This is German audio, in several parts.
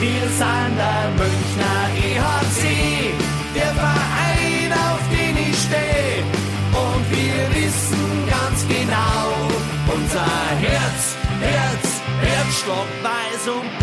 Wir sind der Münchner EHC, der Verein, auf den ich stehe. Und wir wissen ganz genau, unser Herz, Herz, Herzstock weiß und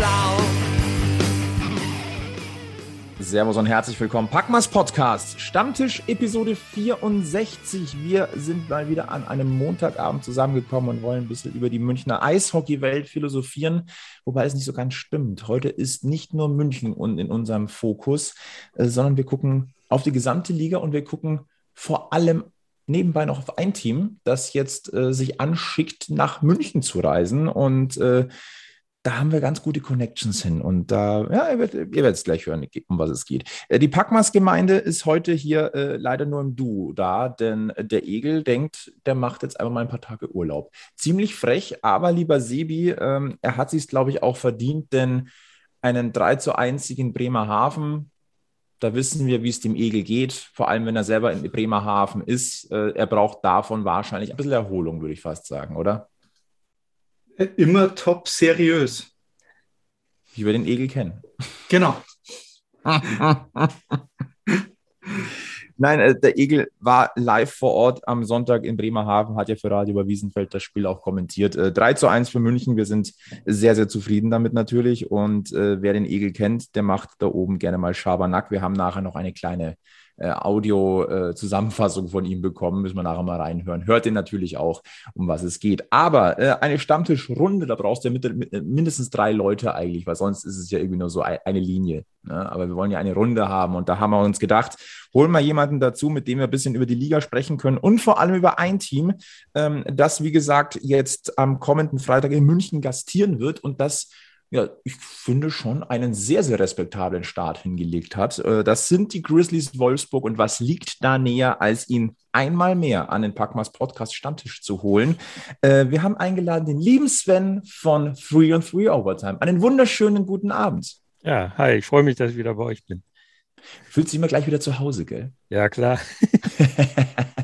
Servus und herzlich willkommen. Packmas Podcast, Stammtisch Episode 64. Wir sind mal wieder an einem Montagabend zusammengekommen und wollen ein bisschen über die Münchner Eishockeywelt philosophieren, wobei es nicht so ganz stimmt. Heute ist nicht nur München und in unserem Fokus, äh, sondern wir gucken auf die gesamte Liga und wir gucken vor allem nebenbei noch auf ein Team, das jetzt äh, sich anschickt, nach München zu reisen und äh, da haben wir ganz gute Connections hin. Und da, ja, ihr werdet, ihr werdet gleich hören, um was es geht. Äh, die Packmas-Gemeinde ist heute hier äh, leider nur im Duo da, denn der Egel denkt, der macht jetzt einfach mal ein paar Tage Urlaub. Ziemlich frech, aber lieber Sebi, ähm, er hat sich glaube ich, auch verdient, denn einen 3 zu 1 Sieg in Bremerhaven, da wissen wir, wie es dem Egel geht, vor allem wenn er selber in Bremerhaven ist. Äh, er braucht davon wahrscheinlich ein bisschen Erholung, würde ich fast sagen, oder? Immer top seriös. Wie wir den Egel kennen. Genau. Nein, äh, der Egel war live vor Ort am Sonntag in Bremerhaven, hat ja für Radio über Wiesenfeld das Spiel auch kommentiert. Äh, 3 zu 1 für München. Wir sind sehr, sehr zufrieden damit natürlich. Und äh, wer den Egel kennt, der macht da oben gerne mal Schabernack. Wir haben nachher noch eine kleine äh, Audio-Zusammenfassung von ihm bekommen. Müssen wir nachher mal reinhören. Hört ihr natürlich auch, um was es geht. Aber äh, eine Stammtischrunde, da brauchst du ja mit, mit, äh, mindestens drei Leute eigentlich, weil sonst ist es ja irgendwie nur so eine Linie. Ne? Aber wir wollen ja eine Runde haben und da haben wir uns gedacht, holen wir jemanden dazu, mit dem wir ein bisschen über die Liga sprechen können und vor allem über ein Team, ähm, das, wie gesagt, jetzt am kommenden Freitag in München gastieren wird und das ja, ich finde schon einen sehr, sehr respektablen Start hingelegt hat. Äh, das sind die Grizzlies Wolfsburg und was liegt da näher, als ihn einmal mehr an den Packmas Podcast Stammtisch zu holen? Äh, wir haben eingeladen den lieben Sven von Three on Three Overtime. Einen wunderschönen guten Abend. Ja, hi, ich freue mich, dass ich wieder bei euch bin. Fühlt sich immer gleich wieder zu Hause, gell? Ja, klar.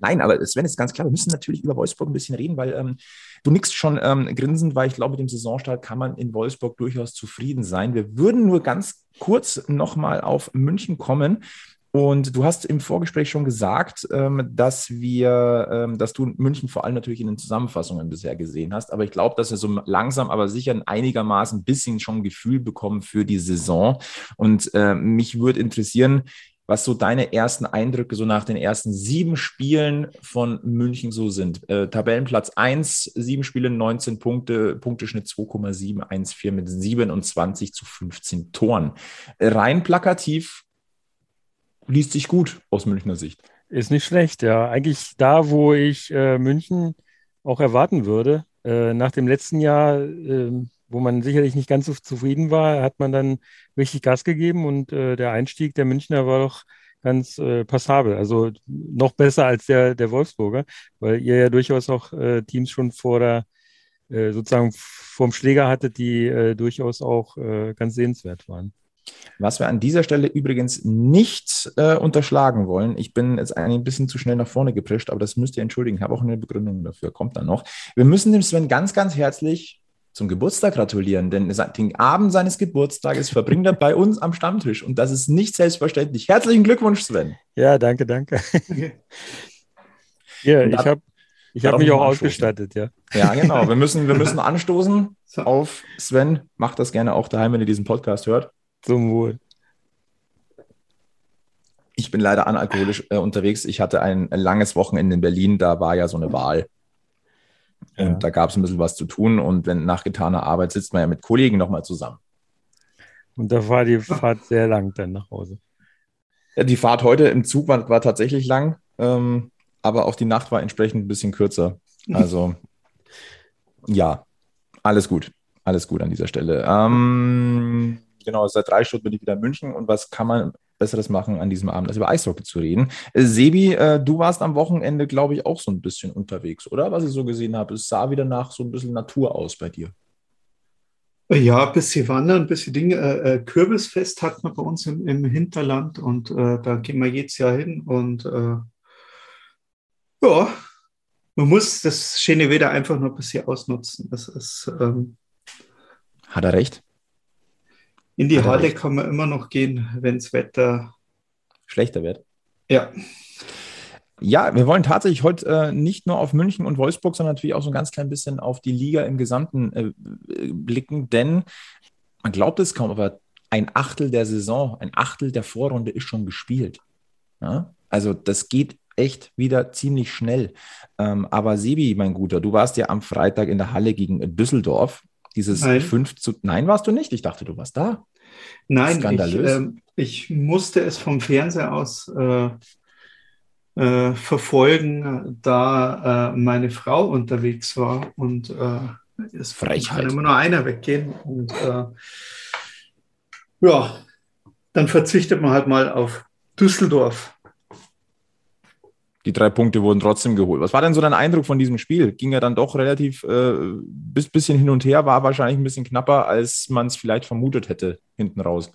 Nein, aber Sven ist ganz klar, wir müssen natürlich über Wolfsburg ein bisschen reden, weil ähm, du nickst schon ähm, grinsend, weil ich glaube, mit dem Saisonstart kann man in Wolfsburg durchaus zufrieden sein. Wir würden nur ganz kurz nochmal auf München kommen. Und du hast im Vorgespräch schon gesagt, ähm, dass wir, ähm, dass du München vor allem natürlich in den Zusammenfassungen bisher gesehen hast. Aber ich glaube, dass wir so langsam, aber sicher einigermaßen ein bisschen schon Gefühl bekommen für die Saison. Und äh, mich würde interessieren, was so deine ersten Eindrücke so nach den ersten sieben Spielen von München so sind. Äh, Tabellenplatz 1, sieben Spiele, 19 Punkte, Punkteschnitt 2,714 mit 27 zu 15 Toren. Rein plakativ liest sich gut aus Münchner Sicht. Ist nicht schlecht, ja. Eigentlich da, wo ich äh, München auch erwarten würde. Äh, nach dem letzten Jahr ähm, wo man sicherlich nicht ganz so zufrieden war, hat man dann richtig Gas gegeben und äh, der Einstieg der Münchner war doch ganz äh, passabel. Also noch besser als der, der Wolfsburger, weil ihr ja durchaus auch äh, Teams schon vor der äh, sozusagen vorm Schläger hattet, die äh, durchaus auch äh, ganz sehenswert waren. Was wir an dieser Stelle übrigens nicht äh, unterschlagen wollen, ich bin jetzt ein bisschen zu schnell nach vorne geprescht, aber das müsst ihr entschuldigen, ich habe auch eine Begründung dafür, kommt dann noch. Wir müssen dem Sven ganz, ganz herzlich zum Geburtstag gratulieren, denn den Abend seines Geburtstages verbringt er bei uns am Stammtisch und das ist nicht selbstverständlich. Herzlichen Glückwunsch, Sven. Ja, danke, danke. ja, ich habe ich hab mich auch ausgestattet, ja. Ja, genau. Wir müssen, wir müssen anstoßen auf Sven. Macht das gerne auch daheim, wenn ihr diesen Podcast hört. Zum Wohl. Ich bin leider analkoholisch äh, unterwegs. Ich hatte ein langes Wochenende in Berlin. Da war ja so eine Wahl. Und ja. da gab es ein bisschen was zu tun. Und wenn nach getaner Arbeit sitzt man ja mit Kollegen nochmal zusammen. Und da war die Fahrt sehr lang dann nach Hause. Ja, die Fahrt heute im Zug war, war tatsächlich lang, ähm, aber auch die Nacht war entsprechend ein bisschen kürzer. Also ja, alles gut. Alles gut an dieser Stelle. Ähm, genau, seit drei Stunden bin ich wieder in München. Und was kann man Besseres machen an diesem Abend, als über Eishockey zu reden. Äh, Sebi, äh, du warst am Wochenende, glaube ich, auch so ein bisschen unterwegs, oder? Was ich so gesehen habe, es sah wieder nach so ein bisschen Natur aus bei dir. Ja, ein bisschen wandern, ein bisschen Dinge. Äh, äh, Kürbisfest hat man bei uns im, im Hinterland und äh, da gehen wir jedes Jahr hin und äh, ja, man muss das schöne Wetter einfach noch ein bisschen ausnutzen. Das ist. Ähm, hat er recht? In die Halle kann man immer noch gehen, wenn das Wetter schlechter wird. Ja. Ja, wir wollen tatsächlich heute äh, nicht nur auf München und Wolfsburg, sondern natürlich auch so ein ganz klein bisschen auf die Liga im Gesamten äh, blicken, denn man glaubt es kaum, aber ein Achtel der Saison, ein Achtel der Vorrunde ist schon gespielt. Ja? Also das geht echt wieder ziemlich schnell. Ähm, aber Sebi, mein Guter, du warst ja am Freitag in der Halle gegen Düsseldorf. Dieses Nein. 5 zu. Nein, warst du nicht. Ich dachte, du warst da. Nein, Skandalös. Ich, äh, ich musste es vom Fernseher aus äh, äh, verfolgen, da äh, meine Frau unterwegs war und äh, es Frechheit. kann immer nur einer weggehen. Und äh, ja, dann verzichtet man halt mal auf Düsseldorf. Die drei Punkte wurden trotzdem geholt. Was war denn so dein Eindruck von diesem Spiel? Ging ja dann doch relativ äh, bis bisschen hin und her, war wahrscheinlich ein bisschen knapper, als man es vielleicht vermutet hätte hinten raus.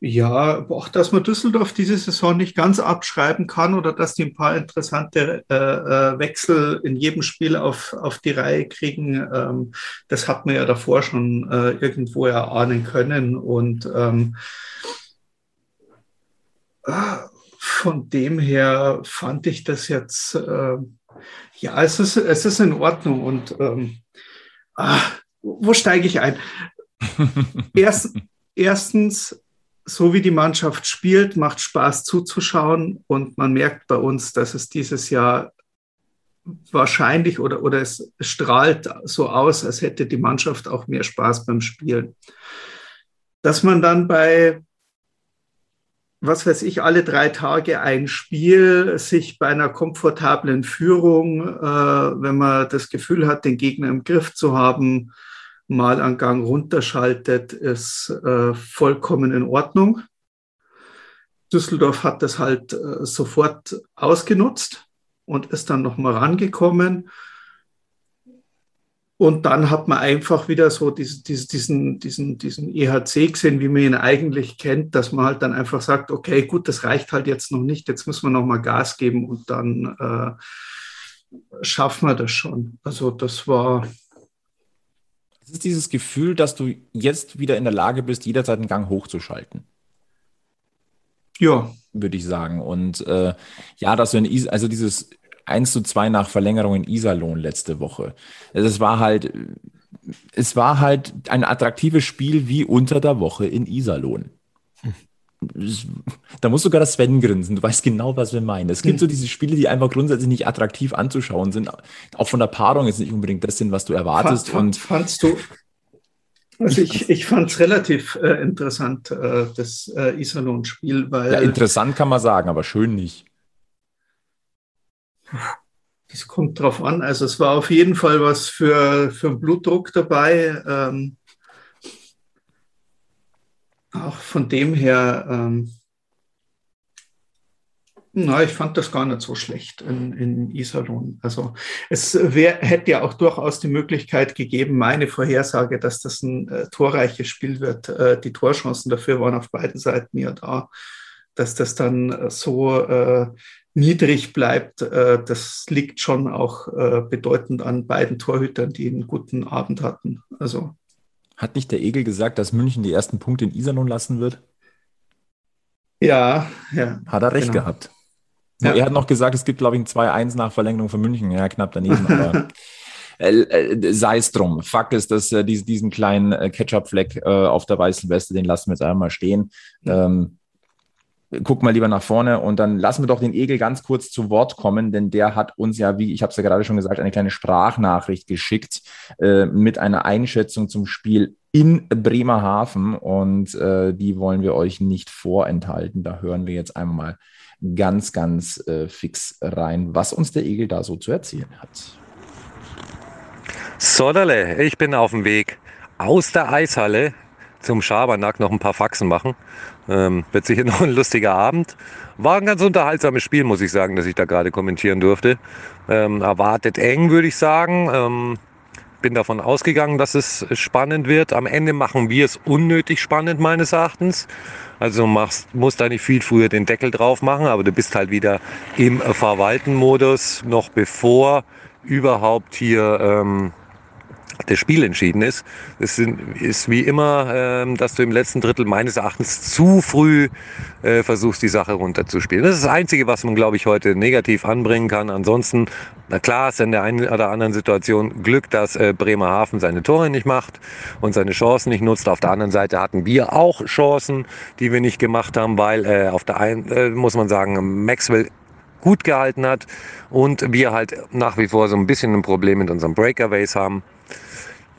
Ja, auch dass man Düsseldorf diese Saison nicht ganz abschreiben kann oder dass die ein paar interessante äh, äh, Wechsel in jedem Spiel auf, auf die Reihe kriegen, ähm, das hat man ja davor schon äh, irgendwo erahnen können. Und ähm, von dem her fand ich das jetzt, äh, ja, es ist, es ist in Ordnung. Und ähm, ah, wo steige ich ein? Erst, erstens, so wie die Mannschaft spielt, macht Spaß zuzuschauen. Und man merkt bei uns, dass es dieses Jahr wahrscheinlich oder, oder es strahlt so aus, als hätte die Mannschaft auch mehr Spaß beim Spielen. Dass man dann bei was weiß ich, alle drei Tage ein Spiel, sich bei einer komfortablen Führung, äh, wenn man das Gefühl hat, den Gegner im Griff zu haben, mal einen Gang runterschaltet, ist äh, vollkommen in Ordnung. Düsseldorf hat das halt äh, sofort ausgenutzt und ist dann nochmal rangekommen und dann hat man einfach wieder so diese, diese, diesen, diesen, diesen EHC gesehen, wie man ihn eigentlich kennt, dass man halt dann einfach sagt, okay, gut, das reicht halt jetzt noch nicht, jetzt müssen wir noch mal Gas geben und dann äh, schaffen wir das schon. Also das war. Es ist dieses Gefühl, dass du jetzt wieder in der Lage bist, jederzeit einen Gang hochzuschalten. Ja. Würde ich sagen. Und äh, ja, dass du in also dieses 1 zu 2 nach Verlängerung in Iserlohn letzte Woche. Es war halt, es war halt ein attraktives Spiel wie unter der Woche in Iserlohn. Da muss sogar das Sven grinsen. Du weißt genau, was wir meinen. Es gibt so diese Spiele, die einfach grundsätzlich nicht attraktiv anzuschauen sind. Auch von der Paarung jetzt nicht unbedingt das sind, was du erwartest. Fand, fandst du? Also ich, ich fand es relativ äh, interessant, äh, das äh, Iserlohn-Spiel, weil. Ja, interessant kann man sagen, aber schön nicht. Das kommt drauf an. Also es war auf jeden Fall was für, für den Blutdruck dabei. Ähm, auch von dem her, ähm, na, ich fand das gar nicht so schlecht in, in Iserlohn. Also es wär, hätte ja auch durchaus die Möglichkeit gegeben, meine Vorhersage, dass das ein äh, torreiches Spiel wird. Äh, die Torchancen dafür waren auf beiden Seiten ja da, dass das dann so äh, niedrig bleibt, äh, das liegt schon auch äh, bedeutend an beiden Torhütern, die einen guten Abend hatten. Also. Hat nicht der Egel gesagt, dass München die ersten Punkte in Iserlohn lassen wird? Ja, ja. Hat er recht genau. gehabt. Ja. Er hat noch gesagt, es gibt, glaube ich, ein 2-1 nach Verlängerung für München. Ja, knapp daneben, aber äh, sei es drum. Fakt ist, dass äh, diesen kleinen äh, Ketchup-Fleck äh, auf der weißen Weste, den lassen wir jetzt einmal stehen. Ähm, guck mal lieber nach vorne und dann lassen wir doch den Egel ganz kurz zu Wort kommen, denn der hat uns ja, wie ich habe es ja gerade schon gesagt, eine kleine Sprachnachricht geschickt äh, mit einer Einschätzung zum Spiel in Bremerhaven und äh, die wollen wir euch nicht vorenthalten. Da hören wir jetzt einmal ganz, ganz äh, fix rein, was uns der Egel da so zu erzählen hat. Soderle, ich bin auf dem Weg aus der Eishalle zum Schabernack noch ein paar Faxen machen. Ähm, wird sicher noch ein lustiger Abend. War ein ganz unterhaltsames Spiel, muss ich sagen, dass ich da gerade kommentieren durfte. Ähm, erwartet eng, würde ich sagen. Ähm, bin davon ausgegangen, dass es spannend wird. Am Ende machen wir es unnötig spannend, meines Erachtens. Also machst, musst da nicht viel früher den Deckel drauf machen, aber du bist halt wieder im Verwalten-Modus, noch bevor überhaupt hier ähm, das Spiel entschieden ist. Es ist wie immer, ähm, dass du im letzten Drittel meines Erachtens zu früh äh, versuchst, die Sache runterzuspielen. Das ist das Einzige, was man, glaube ich, heute negativ anbringen kann. Ansonsten, na klar, ist in der einen oder anderen Situation Glück, dass äh, Bremerhaven seine Tore nicht macht und seine Chancen nicht nutzt. Auf der anderen Seite hatten wir auch Chancen, die wir nicht gemacht haben, weil äh, auf der einen, muss man sagen, Maxwell gut gehalten hat und wir halt nach wie vor so ein bisschen ein Problem mit unserem Breakaways haben.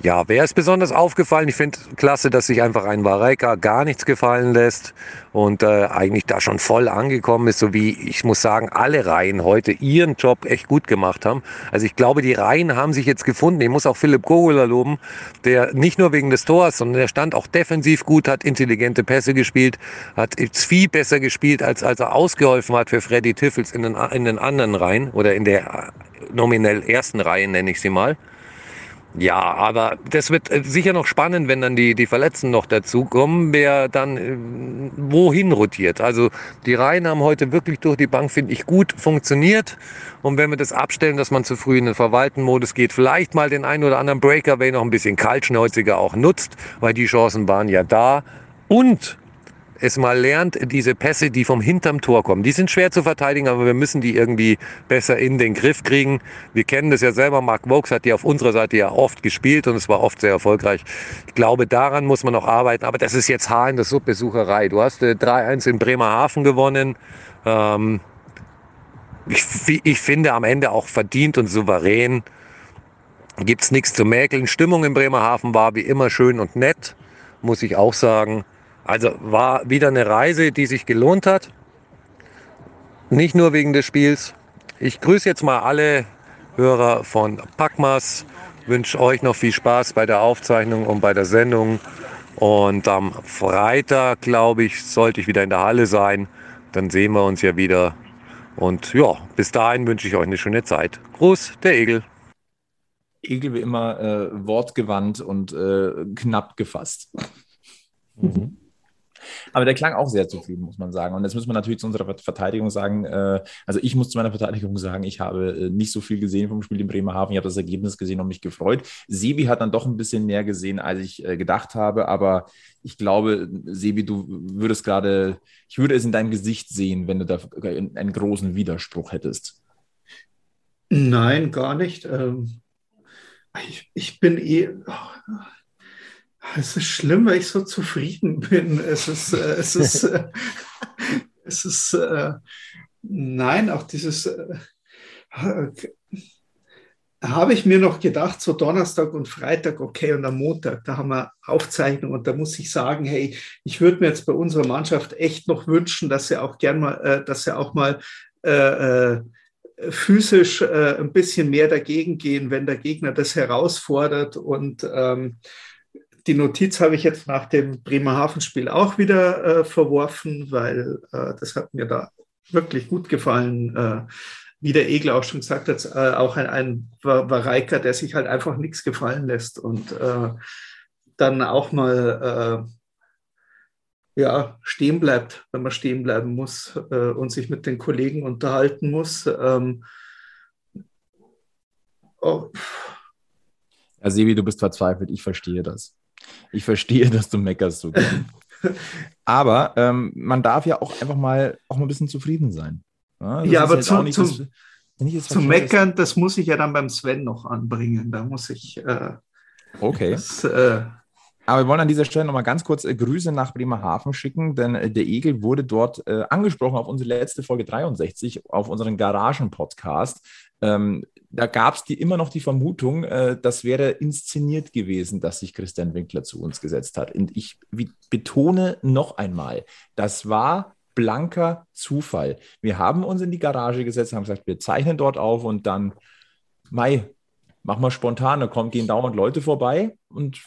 Ja, wer ist besonders aufgefallen? Ich finde klasse, dass sich einfach ein Vareika gar nichts gefallen lässt und äh, eigentlich da schon voll angekommen ist, so wie ich muss sagen, alle Reihen heute ihren Job echt gut gemacht haben. Also ich glaube, die Reihen haben sich jetzt gefunden. Ich muss auch Philipp Gogula loben, der nicht nur wegen des Tors, sondern der stand auch defensiv gut, hat intelligente Pässe gespielt, hat jetzt viel besser gespielt, als als er ausgeholfen hat für Freddy Tiffels in den, in den anderen Reihen oder in der äh, nominell ersten Reihe, nenne ich sie mal. Ja, aber das wird äh, sicher noch spannend, wenn dann die, die Verletzten noch dazukommen, wer dann äh, wohin rotiert. Also die Reihen haben heute wirklich durch die Bank, finde ich, gut funktioniert. Und wenn wir das abstellen, dass man zu früh in den Verwalten-Modus geht, vielleicht mal den einen oder anderen Breakaway noch ein bisschen kaltschnäuziger auch nutzt, weil die Chancen waren ja da. Und es mal lernt, diese Pässe, die vom hinterm Tor kommen, die sind schwer zu verteidigen, aber wir müssen die irgendwie besser in den Griff kriegen. Wir kennen das ja selber, Mark Vokes hat die auf unserer Seite ja oft gespielt und es war oft sehr erfolgreich. Ich glaube, daran muss man noch arbeiten, aber das ist jetzt Haar in der Suppe-Sucherei. Du hast äh, 3-1 in Bremerhaven gewonnen. Ähm, ich, ich finde am Ende auch verdient und souverän. Gibt's nichts zu mäkeln. Stimmung in Bremerhaven war wie immer schön und nett, muss ich auch sagen. Also war wieder eine Reise, die sich gelohnt hat. Nicht nur wegen des Spiels. Ich grüße jetzt mal alle Hörer von Packmas. Wünsche euch noch viel Spaß bei der Aufzeichnung und bei der Sendung. Und am Freitag, glaube ich, sollte ich wieder in der Halle sein. Dann sehen wir uns ja wieder. Und ja, bis dahin wünsche ich euch eine schöne Zeit. Gruß, der Egel. Egel wie immer äh, wortgewandt und äh, knapp gefasst. Mhm. Aber der klang auch sehr zufrieden, muss man sagen. Und jetzt muss man natürlich zu unserer Verteidigung sagen, äh, also ich muss zu meiner Verteidigung sagen, ich habe äh, nicht so viel gesehen vom Spiel in Bremerhaven. Ich habe das Ergebnis gesehen und mich gefreut. Sebi hat dann doch ein bisschen mehr gesehen, als ich äh, gedacht habe. Aber ich glaube, Sebi, du würdest gerade, ich würde es in deinem Gesicht sehen, wenn du da einen großen Widerspruch hättest. Nein, gar nicht. Ähm, ich, ich bin eh. Es ist schlimm, weil ich so zufrieden bin. Es ist, äh, es ist, äh, es ist, äh, nein, auch dieses, äh, habe ich mir noch gedacht, so Donnerstag und Freitag, okay, und am Montag, da haben wir Aufzeichnung und da muss ich sagen, hey, ich würde mir jetzt bei unserer Mannschaft echt noch wünschen, dass sie auch gern mal, äh, dass sie auch mal äh, äh physisch äh, ein bisschen mehr dagegen gehen, wenn der Gegner das herausfordert und ähm, die Notiz habe ich jetzt nach dem Bremerhaven-Spiel auch wieder äh, verworfen, weil äh, das hat mir da wirklich gut gefallen. Äh, wie der Egler auch schon gesagt hat, äh, auch ein, ein Vareika, der sich halt einfach nichts gefallen lässt und äh, dann auch mal äh, ja, stehen bleibt, wenn man stehen bleiben muss und sich mit den Kollegen unterhalten muss. Ähm, oh. Ja, Sevi, du bist verzweifelt, ich verstehe das. Ich verstehe, dass du meckerst so. aber ähm, man darf ja auch einfach mal auch mal ein bisschen zufrieden sein. Ja, ja aber zu, nicht, zum, das, zum Meckern, das muss ich ja dann beim Sven noch anbringen. Da muss ich. Äh, okay. Das, äh, aber wir wollen an dieser Stelle nochmal ganz kurz äh, Grüße nach Bremerhaven schicken, denn äh, der Egel wurde dort äh, angesprochen auf unsere letzte Folge 63, auf unseren Garagen-Podcast. Ähm, da gab es immer noch die Vermutung, äh, das wäre inszeniert gewesen, dass sich Christian Winkler zu uns gesetzt hat. Und ich betone noch einmal, das war blanker Zufall. Wir haben uns in die Garage gesetzt, haben gesagt, wir zeichnen dort auf und dann, Mai, mach mal spontan, da kommen, gehen dauernd Leute vorbei und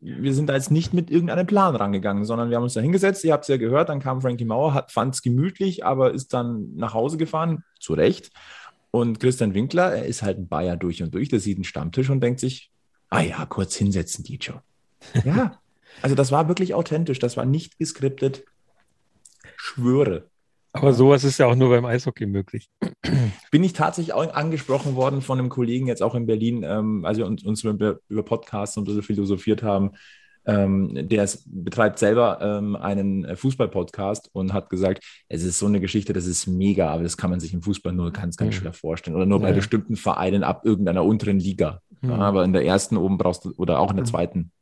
wir sind da jetzt nicht mit irgendeinem Plan rangegangen, sondern wir haben uns da hingesetzt, ihr habt es ja gehört, dann kam Frankie Mauer, fand es gemütlich, aber ist dann nach Hause gefahren, zu Recht. Und Christian Winkler, er ist halt ein Bayer durch und durch, der sieht einen Stammtisch und denkt sich, ah ja, kurz hinsetzen, DJ. Ja, also das war wirklich authentisch, das war nicht geskriptet. Schwöre. Aber sowas ist ja auch nur beim Eishockey möglich. Bin ich tatsächlich auch angesprochen worden von einem Kollegen jetzt auch in Berlin, ähm, als wir uns, uns über, über Podcasts und so philosophiert haben. Ähm, der ist, betreibt selber ähm, einen Fußball-Podcast und hat gesagt, es ist so eine Geschichte, das ist mega, aber das kann man sich im Fußball nur ganz, ganz mhm. schwer vorstellen. Oder nur ja. bei bestimmten Vereinen ab irgendeiner unteren Liga. Mhm. Ja, aber in der ersten oben brauchst du, oder auch in der mhm. zweiten,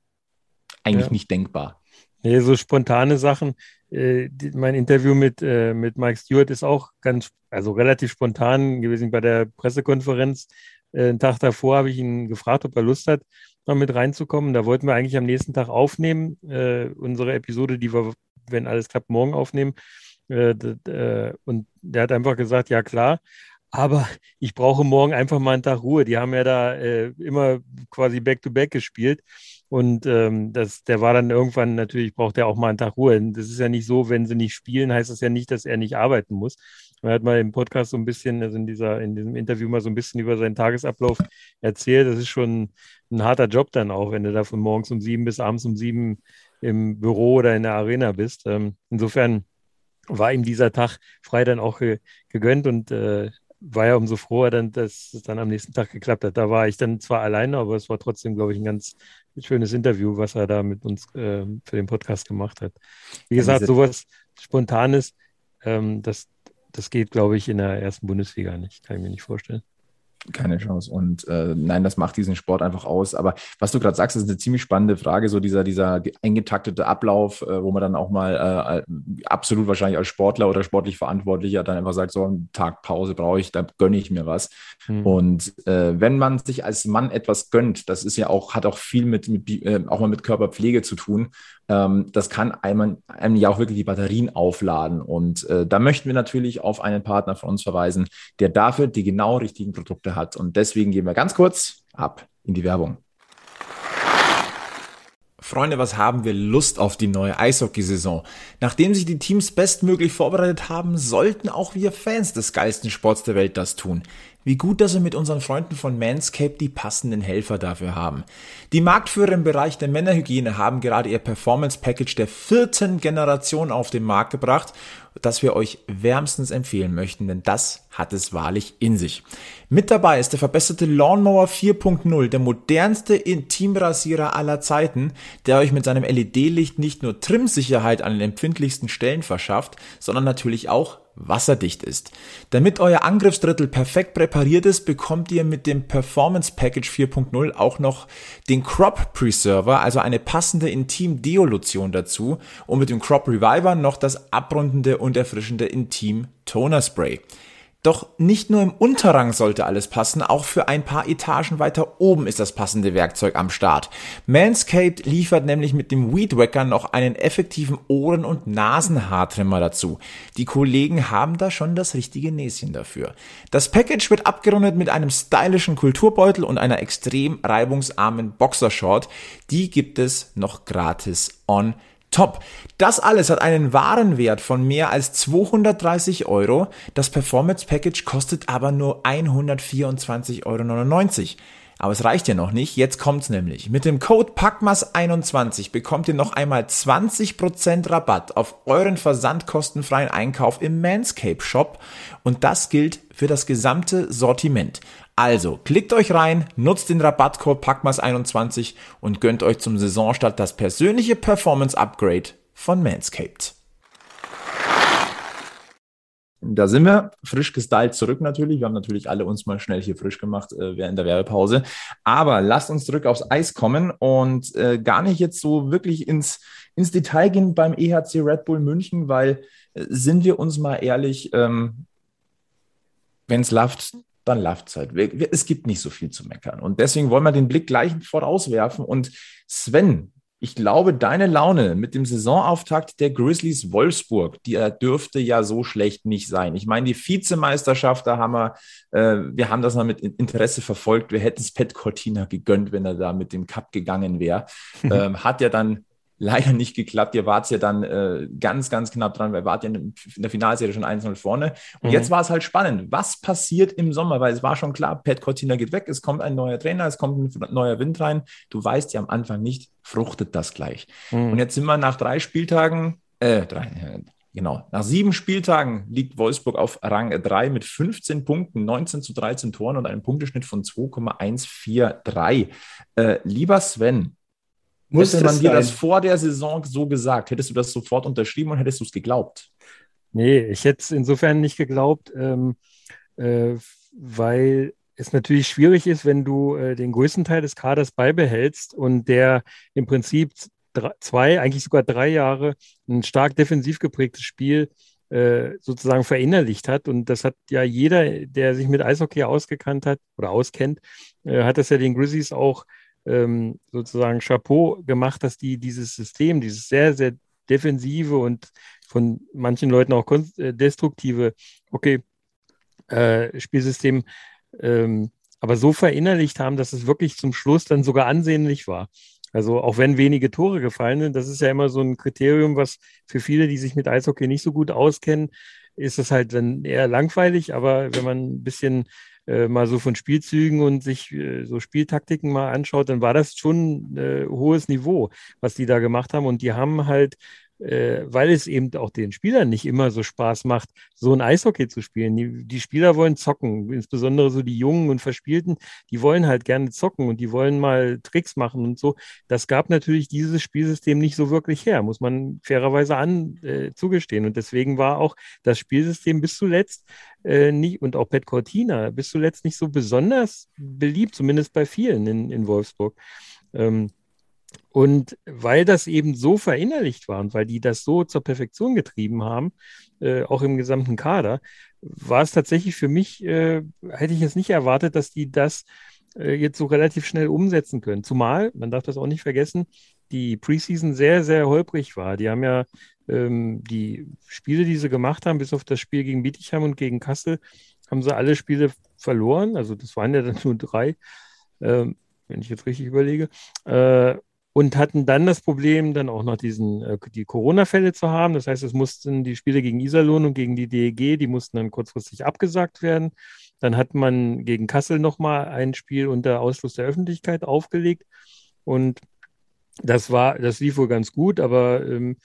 eigentlich ja. nicht denkbar. Nee, so spontane Sachen. Äh, die, mein Interview mit, äh, mit Mike Stewart ist auch ganz, also relativ spontan gewesen bei der Pressekonferenz. Äh, einen Tag davor habe ich ihn gefragt, ob er Lust hat, mal mit reinzukommen. Da wollten wir eigentlich am nächsten Tag aufnehmen, äh, unsere Episode, die wir, wenn alles klappt, morgen aufnehmen. Äh, äh, und der hat einfach gesagt, ja klar. Aber ich brauche morgen einfach mal einen Tag Ruhe. Die haben ja da immer quasi Back-to-Back -back gespielt. Und ähm, das, der war dann irgendwann natürlich, braucht er auch mal einen Tag Ruhe. Das ist ja nicht so, wenn sie nicht spielen, heißt das ja nicht, dass er nicht arbeiten muss. Er hat mal im Podcast so ein bisschen, also in, dieser, in diesem Interview mal so ein bisschen über seinen Tagesablauf erzählt. Das ist schon ein harter Job dann auch, wenn du da von morgens um sieben bis abends um sieben im Büro oder in der Arena bist. Ähm, insofern war ihm dieser Tag frei dann auch ge gegönnt und äh, war ja umso froher, dann, dass es dann am nächsten Tag geklappt hat. Da war ich dann zwar alleine, aber es war trotzdem, glaube ich, ein ganz schönes Interview, was er da mit uns äh, für den Podcast gemacht hat. Wie gesagt, sowas Spontanes, ähm, das, das geht, glaube ich, in der ersten Bundesliga nicht. Kann ich mir nicht vorstellen keine Chance. Und äh, nein, das macht diesen Sport einfach aus. Aber was du gerade sagst, ist eine ziemlich spannende Frage, so dieser, dieser eingetaktete Ablauf, äh, wo man dann auch mal äh, äh, absolut wahrscheinlich als Sportler oder sportlich Verantwortlicher dann einfach sagt, so einen Tag Pause brauche ich, da gönne ich mir was. Mhm. Und äh, wenn man sich als Mann etwas gönnt, das ist ja auch, hat auch viel mit, mit äh, auch mal mit Körperpflege zu tun, das kann einem, einem ja auch wirklich die Batterien aufladen. Und äh, da möchten wir natürlich auf einen Partner von uns verweisen, der dafür die genau richtigen Produkte hat. Und deswegen gehen wir ganz kurz ab in die Werbung. Freunde, was haben wir Lust auf die neue Eishockeysaison? Nachdem sich die Teams bestmöglich vorbereitet haben, sollten auch wir Fans des geilsten Sports der Welt das tun. Wie gut, dass wir mit unseren Freunden von Manscaped die passenden Helfer dafür haben. Die Marktführer im Bereich der Männerhygiene haben gerade ihr Performance Package der vierten Generation auf den Markt gebracht, das wir euch wärmstens empfehlen möchten, denn das hat es wahrlich in sich. Mit dabei ist der verbesserte Lawnmower 4.0, der modernste Intimrasierer aller Zeiten, der euch mit seinem LED-Licht nicht nur Trimsicherheit an den empfindlichsten Stellen verschafft, sondern natürlich auch wasserdicht ist. Damit euer Angriffsdrittel perfekt präpariert ist, bekommt ihr mit dem Performance Package 4.0 auch noch den Crop Preserver, also eine passende Intim Deolution dazu und mit dem Crop Reviver noch das abrundende und erfrischende Intim Toner Spray. Doch nicht nur im Unterrang sollte alles passen, auch für ein paar Etagen weiter oben ist das passende Werkzeug am Start. Manscaped liefert nämlich mit dem Weed Wacker noch einen effektiven Ohren- und Nasenhaartrimmer dazu. Die Kollegen haben da schon das richtige Näschen dafür. Das Package wird abgerundet mit einem stylischen Kulturbeutel und einer extrem reibungsarmen Boxershort. Die gibt es noch gratis on Top. Das alles hat einen Warenwert von mehr als 230 Euro. Das Performance Package kostet aber nur 124,99 Euro. Aber es reicht ja noch nicht. Jetzt kommt's nämlich. Mit dem Code PACMAS21 bekommt ihr noch einmal 20% Rabatt auf euren versandkostenfreien Einkauf im Manscape Shop. Und das gilt für das gesamte Sortiment. Also, klickt euch rein, nutzt den Rabattcode PACMAS21 und gönnt euch zum Saisonstart das persönliche Performance Upgrade von Manscaped. Da sind wir frisch gestylt zurück natürlich. Wir haben natürlich alle uns mal schnell hier frisch gemacht äh, während der Werbepause. Aber lasst uns zurück aufs Eis kommen und äh, gar nicht jetzt so wirklich ins, ins Detail gehen beim EHC Red Bull München, weil äh, sind wir uns mal ehrlich, ähm, wenn es läuft, dann läuft es halt. Es gibt nicht so viel zu meckern. Und deswegen wollen wir den Blick gleich vorauswerfen. Und Sven, ich glaube, deine Laune mit dem Saisonauftakt der Grizzlies Wolfsburg, die dürfte ja so schlecht nicht sein. Ich meine, die Vizemeisterschaft, da haben wir, äh, wir haben das mal mit Interesse verfolgt. Wir hätten es Pat Cortina gegönnt, wenn er da mit dem Cup gegangen wäre. ähm, hat ja dann leider nicht geklappt. Ihr wart ja dann äh, ganz, ganz knapp dran, weil ihr wart ja in der Finalserie schon 1-0 vorne. Und mhm. jetzt war es halt spannend. Was passiert im Sommer? Weil es war schon klar, Pat Cortina geht weg, es kommt ein neuer Trainer, es kommt ein neuer Wind rein. Du weißt ja am Anfang nicht, fruchtet das gleich. Mhm. Und jetzt sind wir nach drei Spieltagen, äh, drei, Genau. Nach sieben Spieltagen liegt Wolfsburg auf Rang 3 mit 15 Punkten, 19 zu 13 Toren und einem Punkteschnitt von 2,143. Äh, lieber Sven, muss hätte man dir das vor der Saison so gesagt, hättest du das sofort unterschrieben und hättest du es geglaubt? Nee, ich hätte es insofern nicht geglaubt, ähm, äh, weil es natürlich schwierig ist, wenn du äh, den größten Teil des Kaders beibehältst und der im Prinzip drei, zwei, eigentlich sogar drei Jahre ein stark defensiv geprägtes Spiel äh, sozusagen verinnerlicht hat. Und das hat ja jeder, der sich mit Eishockey ausgekannt hat oder auskennt, äh, hat das ja den Grizzlies auch ähm, sozusagen Chapeau gemacht, dass die dieses System, dieses sehr, sehr defensive und von manchen Leuten auch äh, destruktive okay, äh, Spielsystem ähm, aber so verinnerlicht haben, dass es wirklich zum Schluss dann sogar ansehnlich war. Also auch wenn wenige Tore gefallen sind, das ist ja immer so ein Kriterium, was für viele, die sich mit Eishockey nicht so gut auskennen, ist es halt dann eher langweilig. Aber wenn man ein bisschen äh, mal so von Spielzügen und sich äh, so Spieltaktiken mal anschaut, dann war das schon äh, hohes Niveau, was die da gemacht haben. Und die haben halt äh, weil es eben auch den Spielern nicht immer so Spaß macht, so ein Eishockey zu spielen. Die, die, Spieler wollen zocken, insbesondere so die Jungen und Verspielten, die wollen halt gerne zocken und die wollen mal Tricks machen und so. Das gab natürlich dieses Spielsystem nicht so wirklich her, muss man fairerweise an äh, zugestehen. Und deswegen war auch das Spielsystem bis zuletzt äh, nicht, und auch Pet Cortina bis zuletzt nicht so besonders beliebt, zumindest bei vielen in, in Wolfsburg. Ähm, und weil das eben so verinnerlicht war und weil die das so zur Perfektion getrieben haben, äh, auch im gesamten Kader, war es tatsächlich für mich, äh, hätte ich es nicht erwartet, dass die das äh, jetzt so relativ schnell umsetzen können. Zumal, man darf das auch nicht vergessen, die Preseason sehr, sehr holprig war. Die haben ja ähm, die Spiele, die sie gemacht haben, bis auf das Spiel gegen Bietigheim und gegen Kassel, haben sie alle Spiele verloren. Also das waren ja dann nur drei, ähm, wenn ich jetzt richtig überlege. Äh, und hatten dann das Problem, dann auch noch diesen, äh, die Corona-Fälle zu haben. Das heißt, es mussten die Spiele gegen Iserlohn und gegen die DEG, die mussten dann kurzfristig abgesagt werden. Dann hat man gegen Kassel nochmal ein Spiel unter Ausschluss der Öffentlichkeit aufgelegt. Und das war, das lief wohl ganz gut, aber ähm,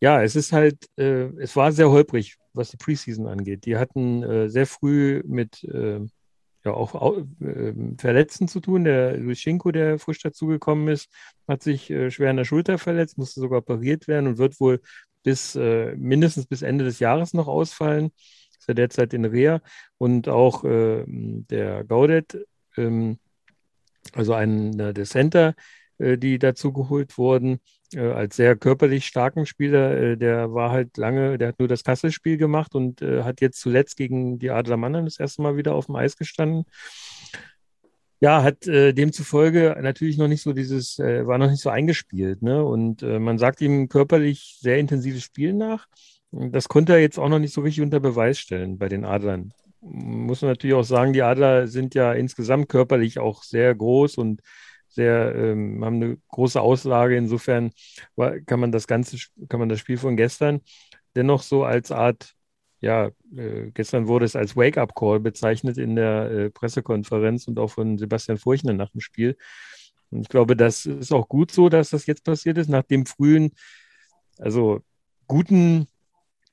ja, es ist halt, äh, es war sehr holprig, was die Preseason angeht. Die hatten äh, sehr früh mit äh, ja auch äh, Verletzten zu tun. Der Luschenko, der frisch dazugekommen ist, hat sich äh, schwer in der Schulter verletzt, musste sogar operiert werden und wird wohl bis äh, mindestens bis Ende des Jahres noch ausfallen. Ist ja derzeit in Reha. Und auch äh, der Gaudet, ähm, also ein der Center, äh, die dazu geholt wurden, als sehr körperlich starken Spieler. Äh, der war halt lange, der hat nur das Kassel-Spiel gemacht und hat jetzt zuletzt gegen die Adler Mannheim das erste Mal wieder auf dem Eis gestanden. Ja, hat äh, demzufolge natürlich noch nicht so dieses, äh, war noch nicht so eingespielt, ne? Und äh, man sagt ihm körperlich sehr intensives Spiel nach. Das konnte er jetzt auch noch nicht so richtig unter Beweis stellen bei den Adlern. Muss man natürlich auch sagen, die Adler sind ja insgesamt körperlich auch sehr groß und sehr, ähm, haben eine große Auslage. Insofern kann man das ganze, kann man das Spiel von gestern dennoch so als Art, ja, äh, gestern wurde es als Wake-up-Call bezeichnet in der äh, Pressekonferenz und auch von Sebastian Furchner nach dem Spiel. Und ich glaube, das ist auch gut so, dass das jetzt passiert ist, nach dem frühen, also guten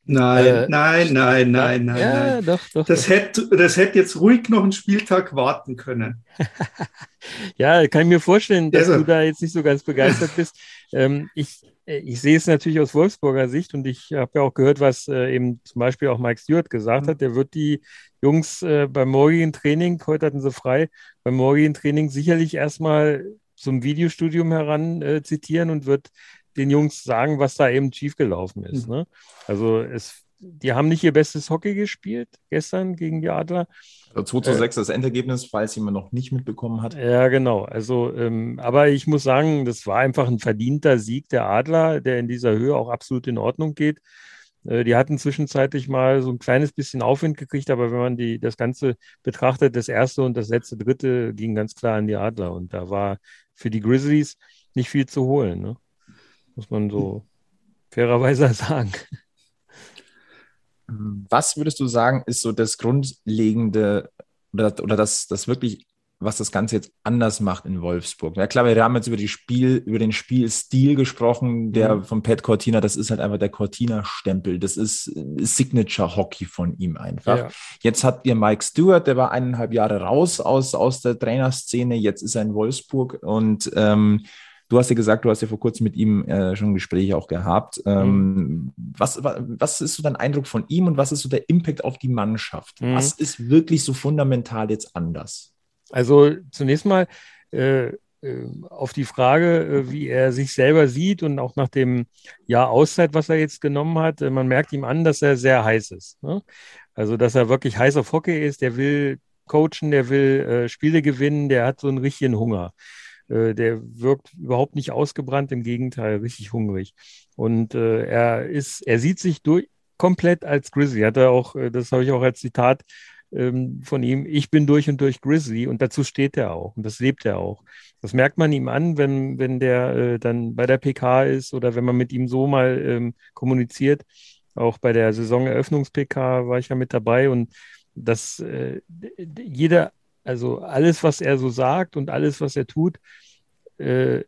Nein, äh, nein, nein, nein, nein, ja, nein. Doch, doch, das, doch. Hätte, das hätte jetzt ruhig noch einen Spieltag warten können. ja, kann ich mir vorstellen, dass also. du da jetzt nicht so ganz begeistert bist. ähm, ich, äh, ich sehe es natürlich aus Wolfsburger Sicht und ich habe ja auch gehört, was äh, eben zum Beispiel auch Mike Stewart gesagt mhm. hat. Der wird die Jungs äh, beim morgigen Training, heute hatten sie frei, beim morgigen Training sicherlich erstmal zum Videostudium heran äh, zitieren und wird den Jungs sagen, was da eben schiefgelaufen ist. Mhm. Ne? Also es, die haben nicht ihr bestes Hockey gespielt gestern gegen die Adler. Also 2 zu 6 äh, das Endergebnis, falls jemand noch nicht mitbekommen hat. Ja, genau. Also, ähm, aber ich muss sagen, das war einfach ein verdienter Sieg der Adler, der in dieser Höhe auch absolut in Ordnung geht. Äh, die hatten zwischenzeitlich mal so ein kleines bisschen Aufwind gekriegt, aber wenn man die, das Ganze betrachtet, das erste und das letzte Dritte ging ganz klar an die Adler. Und da war für die Grizzlies nicht viel zu holen. Ne? Muss man so fairerweise sagen. Was würdest du sagen, ist so das Grundlegende oder, oder das, das wirklich was das Ganze jetzt anders macht in Wolfsburg. Ja klar, wir haben jetzt über die Spiel, über den Spielstil gesprochen, der mhm. von Pat Cortina, das ist halt einfach der Cortina-Stempel. Das ist Signature-Hockey von ihm einfach. Ja. Jetzt habt ihr Mike Stewart, der war eineinhalb Jahre raus aus, aus der Trainerszene, jetzt ist er in Wolfsburg und ähm, Du hast ja gesagt, du hast ja vor kurzem mit ihm äh, schon Gespräche auch gehabt. Ähm, mhm. was, was ist so dein Eindruck von ihm und was ist so der Impact auf die Mannschaft? Mhm. Was ist wirklich so fundamental jetzt anders? Also zunächst mal äh, äh auf die Frage, äh, wie er sich selber sieht und auch nach dem Jahr Auszeit, was er jetzt genommen hat, äh, man merkt ihm an, dass er sehr heiß ist. Ne? Also, dass er wirklich heiß auf Hockey ist, der will coachen, der will äh, Spiele gewinnen, der hat so einen richtigen Hunger. Äh, der wirkt überhaupt nicht ausgebrannt, im Gegenteil, richtig hungrig. Und äh, er ist, er sieht sich durch, komplett als Grizzly. Hat er auch, äh, das habe ich auch als Zitat ähm, von ihm, ich bin durch und durch Grizzly und dazu steht er auch und das lebt er auch. Das merkt man ihm an, wenn, wenn der äh, dann bei der PK ist oder wenn man mit ihm so mal ähm, kommuniziert. Auch bei der Saisoneröffnungs-PK war ich ja mit dabei und dass äh, jeder also alles, was er so sagt und alles, was er tut, äh,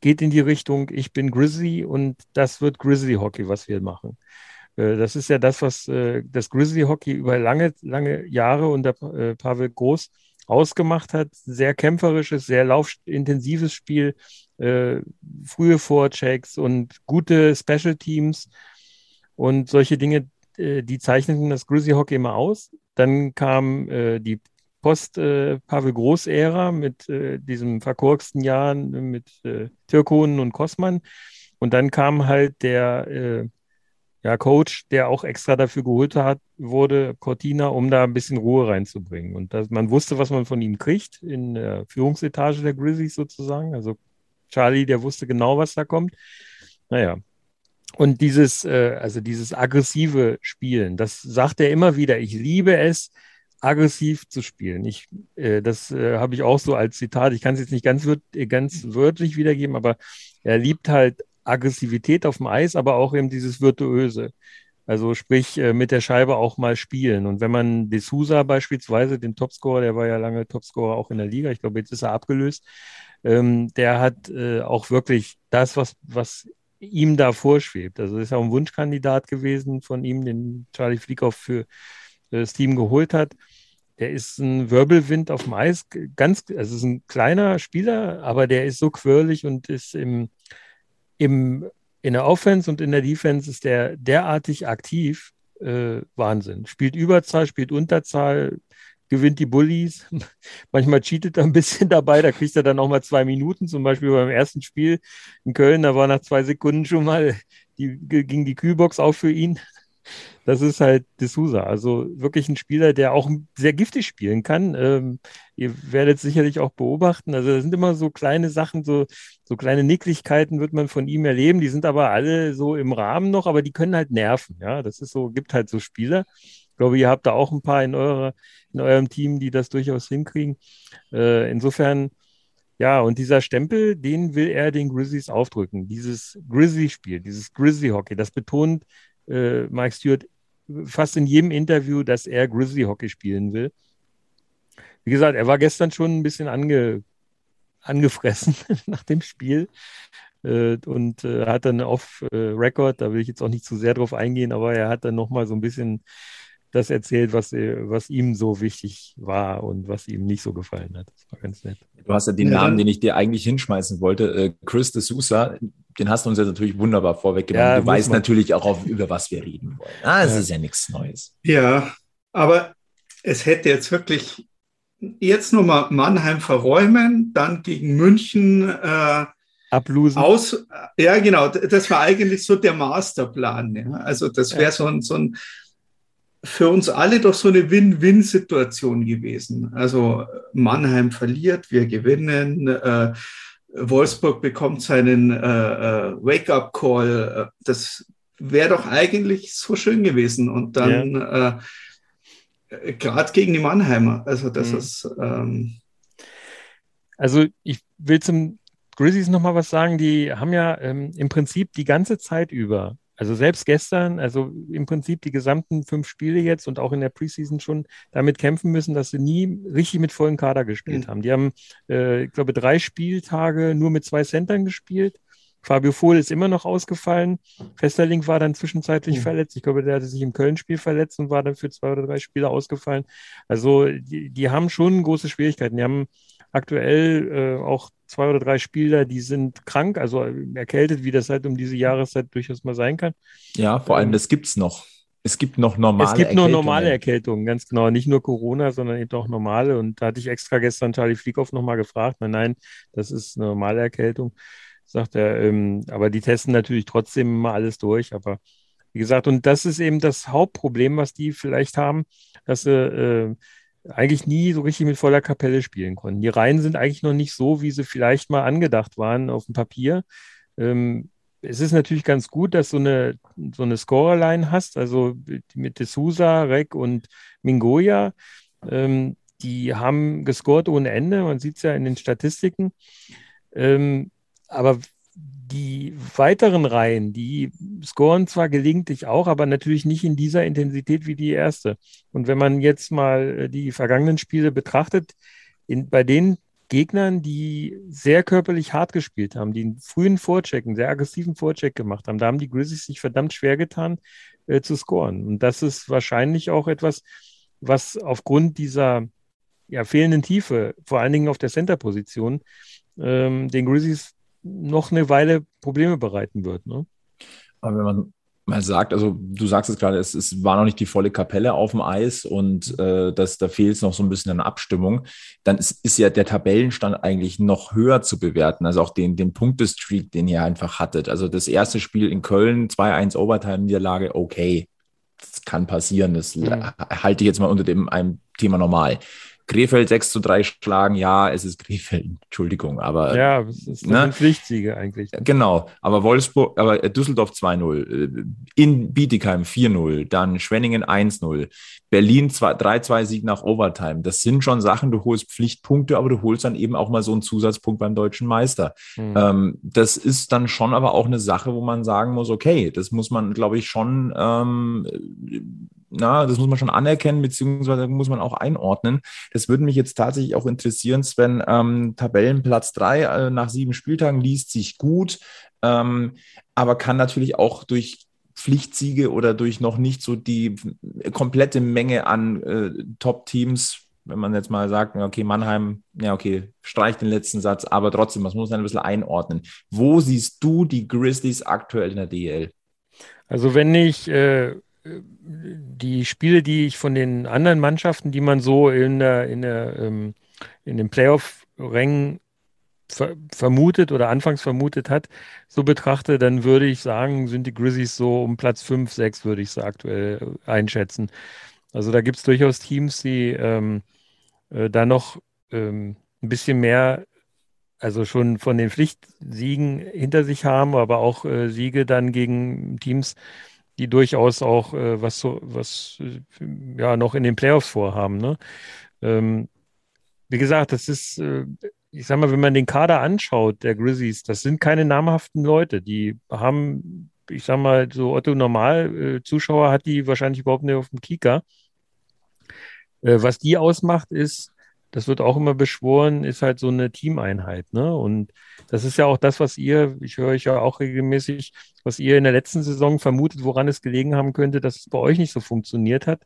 geht in die Richtung, ich bin Grizzly und das wird Grizzly Hockey, was wir machen. Äh, das ist ja das, was äh, das Grizzly Hockey über lange, lange Jahre unter äh, Pavel Groß ausgemacht hat. Sehr kämpferisches, sehr laufintensives Spiel, äh, frühe Vorchecks und gute Special Teams und solche Dinge, äh, die zeichneten das Grizzly Hockey immer aus. Dann kam die Post-Pavel äh, Groß-Ära mit äh, diesem verkorksten Jahren mit äh, Türkonen und Kosman. Und dann kam halt der äh, ja, Coach, der auch extra dafür geholt hat, wurde Cortina, um da ein bisschen Ruhe reinzubringen. Und das, man wusste, was man von ihm kriegt in der Führungsetage der Grizzlies sozusagen. Also Charlie, der wusste genau, was da kommt. Naja. Und dieses, äh, also dieses aggressive Spielen, das sagt er immer wieder. Ich liebe es, aggressiv zu spielen. Ich, äh, das äh, habe ich auch so als Zitat. Ich kann es jetzt nicht ganz, wört, äh, ganz wörtlich wiedergeben, aber er liebt halt Aggressivität auf dem Eis, aber auch eben dieses Virtuöse. Also sprich, äh, mit der Scheibe auch mal spielen. Und wenn man De Sousa beispielsweise, den Topscorer, der war ja lange Topscorer auch in der Liga, ich glaube, jetzt ist er abgelöst, ähm, der hat äh, auch wirklich das, was, was ihm da vorschwebt. Also ist auch ein Wunschkandidat gewesen von ihm, den Charlie Flickhoff für das Team geholt hat. Der ist ein Wirbelwind auf dem Eis, ganz, also ist ein kleiner Spieler, aber der ist so quirlig und ist im, im, in der Offense und in der Defense ist der derartig aktiv. Äh, Wahnsinn. Spielt Überzahl, spielt Unterzahl, gewinnt die Bullies. Manchmal cheatet er ein bisschen dabei, da kriegt er dann auch mal zwei Minuten, zum Beispiel beim ersten Spiel in Köln, da war nach zwei Sekunden schon mal, die, ging die Kühlbox auf für ihn das ist halt D'Souza. Also wirklich ein Spieler, der auch sehr giftig spielen kann. Ähm, ihr werdet sicherlich auch beobachten. Also das sind immer so kleine Sachen, so, so kleine Nicklichkeiten wird man von ihm erleben. Die sind aber alle so im Rahmen noch, aber die können halt nerven. Ja, das ist so, gibt halt so Spieler. Ich glaube, ihr habt da auch ein paar in, eurer, in eurem Team, die das durchaus hinkriegen. Äh, insofern, ja, und dieser Stempel, den will er den Grizzlies aufdrücken. Dieses Grizzly-Spiel, dieses Grizzly-Hockey, das betont äh, Mike Stewart fast in jedem Interview, dass er Grizzly Hockey spielen will. Wie gesagt, er war gestern schon ein bisschen ange, angefressen nach dem Spiel äh, und äh, hat dann auf äh, Record, da will ich jetzt auch nicht zu sehr drauf eingehen, aber er hat dann nochmal so ein bisschen das erzählt, was, äh, was ihm so wichtig war und was ihm nicht so gefallen hat. Das war ganz nett. Du hast ja den ja, Namen, den ich dir eigentlich hinschmeißen wollte, äh, Chris de Sousa, den hast du uns jetzt natürlich wunderbar vorweggenommen. Ja, du weißt man. natürlich auch, auf, über was wir reden wollen. Ah, es ja. ist ja nichts Neues. Ja, aber es hätte jetzt wirklich jetzt nochmal Mannheim verräumen, dann gegen München äh, ablosen. Aus, ja, genau. Das war eigentlich so der Masterplan. Ja. Also das wäre so ein, so ein für uns alle doch so eine Win-Win-Situation gewesen. Also Mannheim verliert, wir gewinnen. Äh, Wolfsburg bekommt seinen äh, äh, Wake-up-Call. Das wäre doch eigentlich so schön gewesen. Und dann ja. äh, gerade gegen die Mannheimer. Also das mhm. ist. Ähm also ich will zum Grizzlies nochmal was sagen. Die haben ja ähm, im Prinzip die ganze Zeit über Also selbst gestern, also im Prinzip die gesamten fünf Spiele jetzt und auch in der Preseason schon damit kämpfen müssen, dass sie nie richtig mit vollen Kader gespielt mhm. haben. Die haben, äh, ich glaube, drei Spieltage nur mit zwei Centern gespielt. Fabio Vohl ist immer noch ausgefallen. Festerling war dann zwischenzeitlich mhm. verletzt. Ich glaube, der hatte sich im Köln-Spiel verletzt und war dann für zwei oder drei Spiele ausgefallen. Also die, die haben schon große Schwierigkeiten. Die haben aktuell äh, auch zwei oder drei Spieler, die sind krank, also erkältet, wie das halt um diese Jahreszeit durchaus mal sein kann. Ja, vor allem, ähm, das gibt es noch. Es gibt noch normale Es gibt noch normale Erkältungen, ganz genau. Nicht nur Corona, sondern eben auch normale. Und da hatte ich extra gestern Charlie Flieghoff nochmal gefragt. Nein, nein, das ist eine normale Erkältung sagt er. Ähm, aber die testen natürlich trotzdem mal alles durch. Aber wie gesagt, und das ist eben das Hauptproblem, was die vielleicht haben, dass sie äh, eigentlich nie so richtig mit voller Kapelle spielen konnten. Die Reihen sind eigentlich noch nicht so, wie sie vielleicht mal angedacht waren auf dem Papier. Ähm, es ist natürlich ganz gut, dass du eine, so eine Scorerline hast, also mit D'Souza, Rek und Mingoya. Ähm, die haben gescored ohne Ende, man sieht es ja in den Statistiken. Ähm, aber die weiteren Reihen, die scoren zwar gelegentlich auch, aber natürlich nicht in dieser Intensität wie die erste. Und wenn man jetzt mal äh, die vergangenen Spiele betrachtet, in, bei den Gegnern, die sehr körperlich hart gespielt haben, die einen frühen Vorcheck, einen sehr aggressiven Vorcheck gemacht haben, da haben die Grizzlies sich verdammt schwer getan äh, zu scoren. Und das ist wahrscheinlich auch etwas, was aufgrund dieser ja, fehlenden Tiefe, vor allen Dingen auf der Center-Position, ähm, den Grizzlies noch eine Weile Probleme bereiten wird. Ne? Aber wenn man mal sagt, also du sagst es gerade, es, es war noch nicht die volle Kapelle auf dem Eis und äh, das, da fehlt es noch so ein bisschen an Abstimmung, dann ist, ist ja der Tabellenstand eigentlich noch höher zu bewerten, also auch den, den Punktestreak, den ihr einfach hattet. Also das erste Spiel in Köln, 2-1 Overtime-Niederlage, okay, das kann passieren, das mhm. halte ich jetzt mal unter dem einem Thema normal. Krefeld 6 zu 3 schlagen, ja, es ist Krefeld, Entschuldigung, aber. Ja, es ist ne? Pflichtsiege eigentlich. Genau, aber Wolfsburg, aber Düsseldorf 2-0, äh, in Bietigheim 4-0, dann Schwenningen 1-0, Berlin 3-2-Sieg nach Overtime. Das sind schon Sachen, du holst Pflichtpunkte, aber du holst dann eben auch mal so einen Zusatzpunkt beim deutschen Meister. Mhm. Ähm, das ist dann schon aber auch eine Sache, wo man sagen muss, okay, das muss man, glaube ich, schon ähm, na, das muss man schon anerkennen, beziehungsweise muss man auch einordnen. Das würde mich jetzt tatsächlich auch interessieren, Sven. Ähm, Tabellenplatz 3 äh, nach sieben Spieltagen liest sich gut, ähm, aber kann natürlich auch durch Pflichtsiege oder durch noch nicht so die komplette Menge an äh, Top-Teams, wenn man jetzt mal sagt, okay, Mannheim, ja, okay, streicht den letzten Satz, aber trotzdem, das muss man ein bisschen einordnen. Wo siehst du die Grizzlies aktuell in der DL? Also wenn ich äh, die Spiele, die ich von den anderen Mannschaften, die man so in, der, in, der, ähm, in den Playoff-Rängen ver vermutet oder anfangs vermutet hat, so betrachte, dann würde ich sagen, sind die Grizzlies so um Platz 5, 6, würde ich so aktuell einschätzen. Also da gibt es durchaus Teams, die ähm, äh, da noch ähm, ein bisschen mehr, also schon von den Pflichtsiegen hinter sich haben, aber auch äh, Siege dann gegen Teams, die durchaus auch äh, was so, was äh, ja noch in den Playoffs vorhaben. Ne? Ähm, wie gesagt, das ist, äh, ich sag mal, wenn man den Kader anschaut, der Grizzlies, das sind keine namhaften Leute. Die haben, ich sag mal, so Otto Normal-Zuschauer äh, hat die wahrscheinlich überhaupt nicht auf dem Kika. Äh, was die ausmacht, ist, das wird auch immer beschworen, ist halt so eine Teameinheit. Ne? Und das ist ja auch das, was ihr, ich höre euch ja auch regelmäßig, was ihr in der letzten Saison vermutet, woran es gelegen haben könnte, dass es bei euch nicht so funktioniert hat.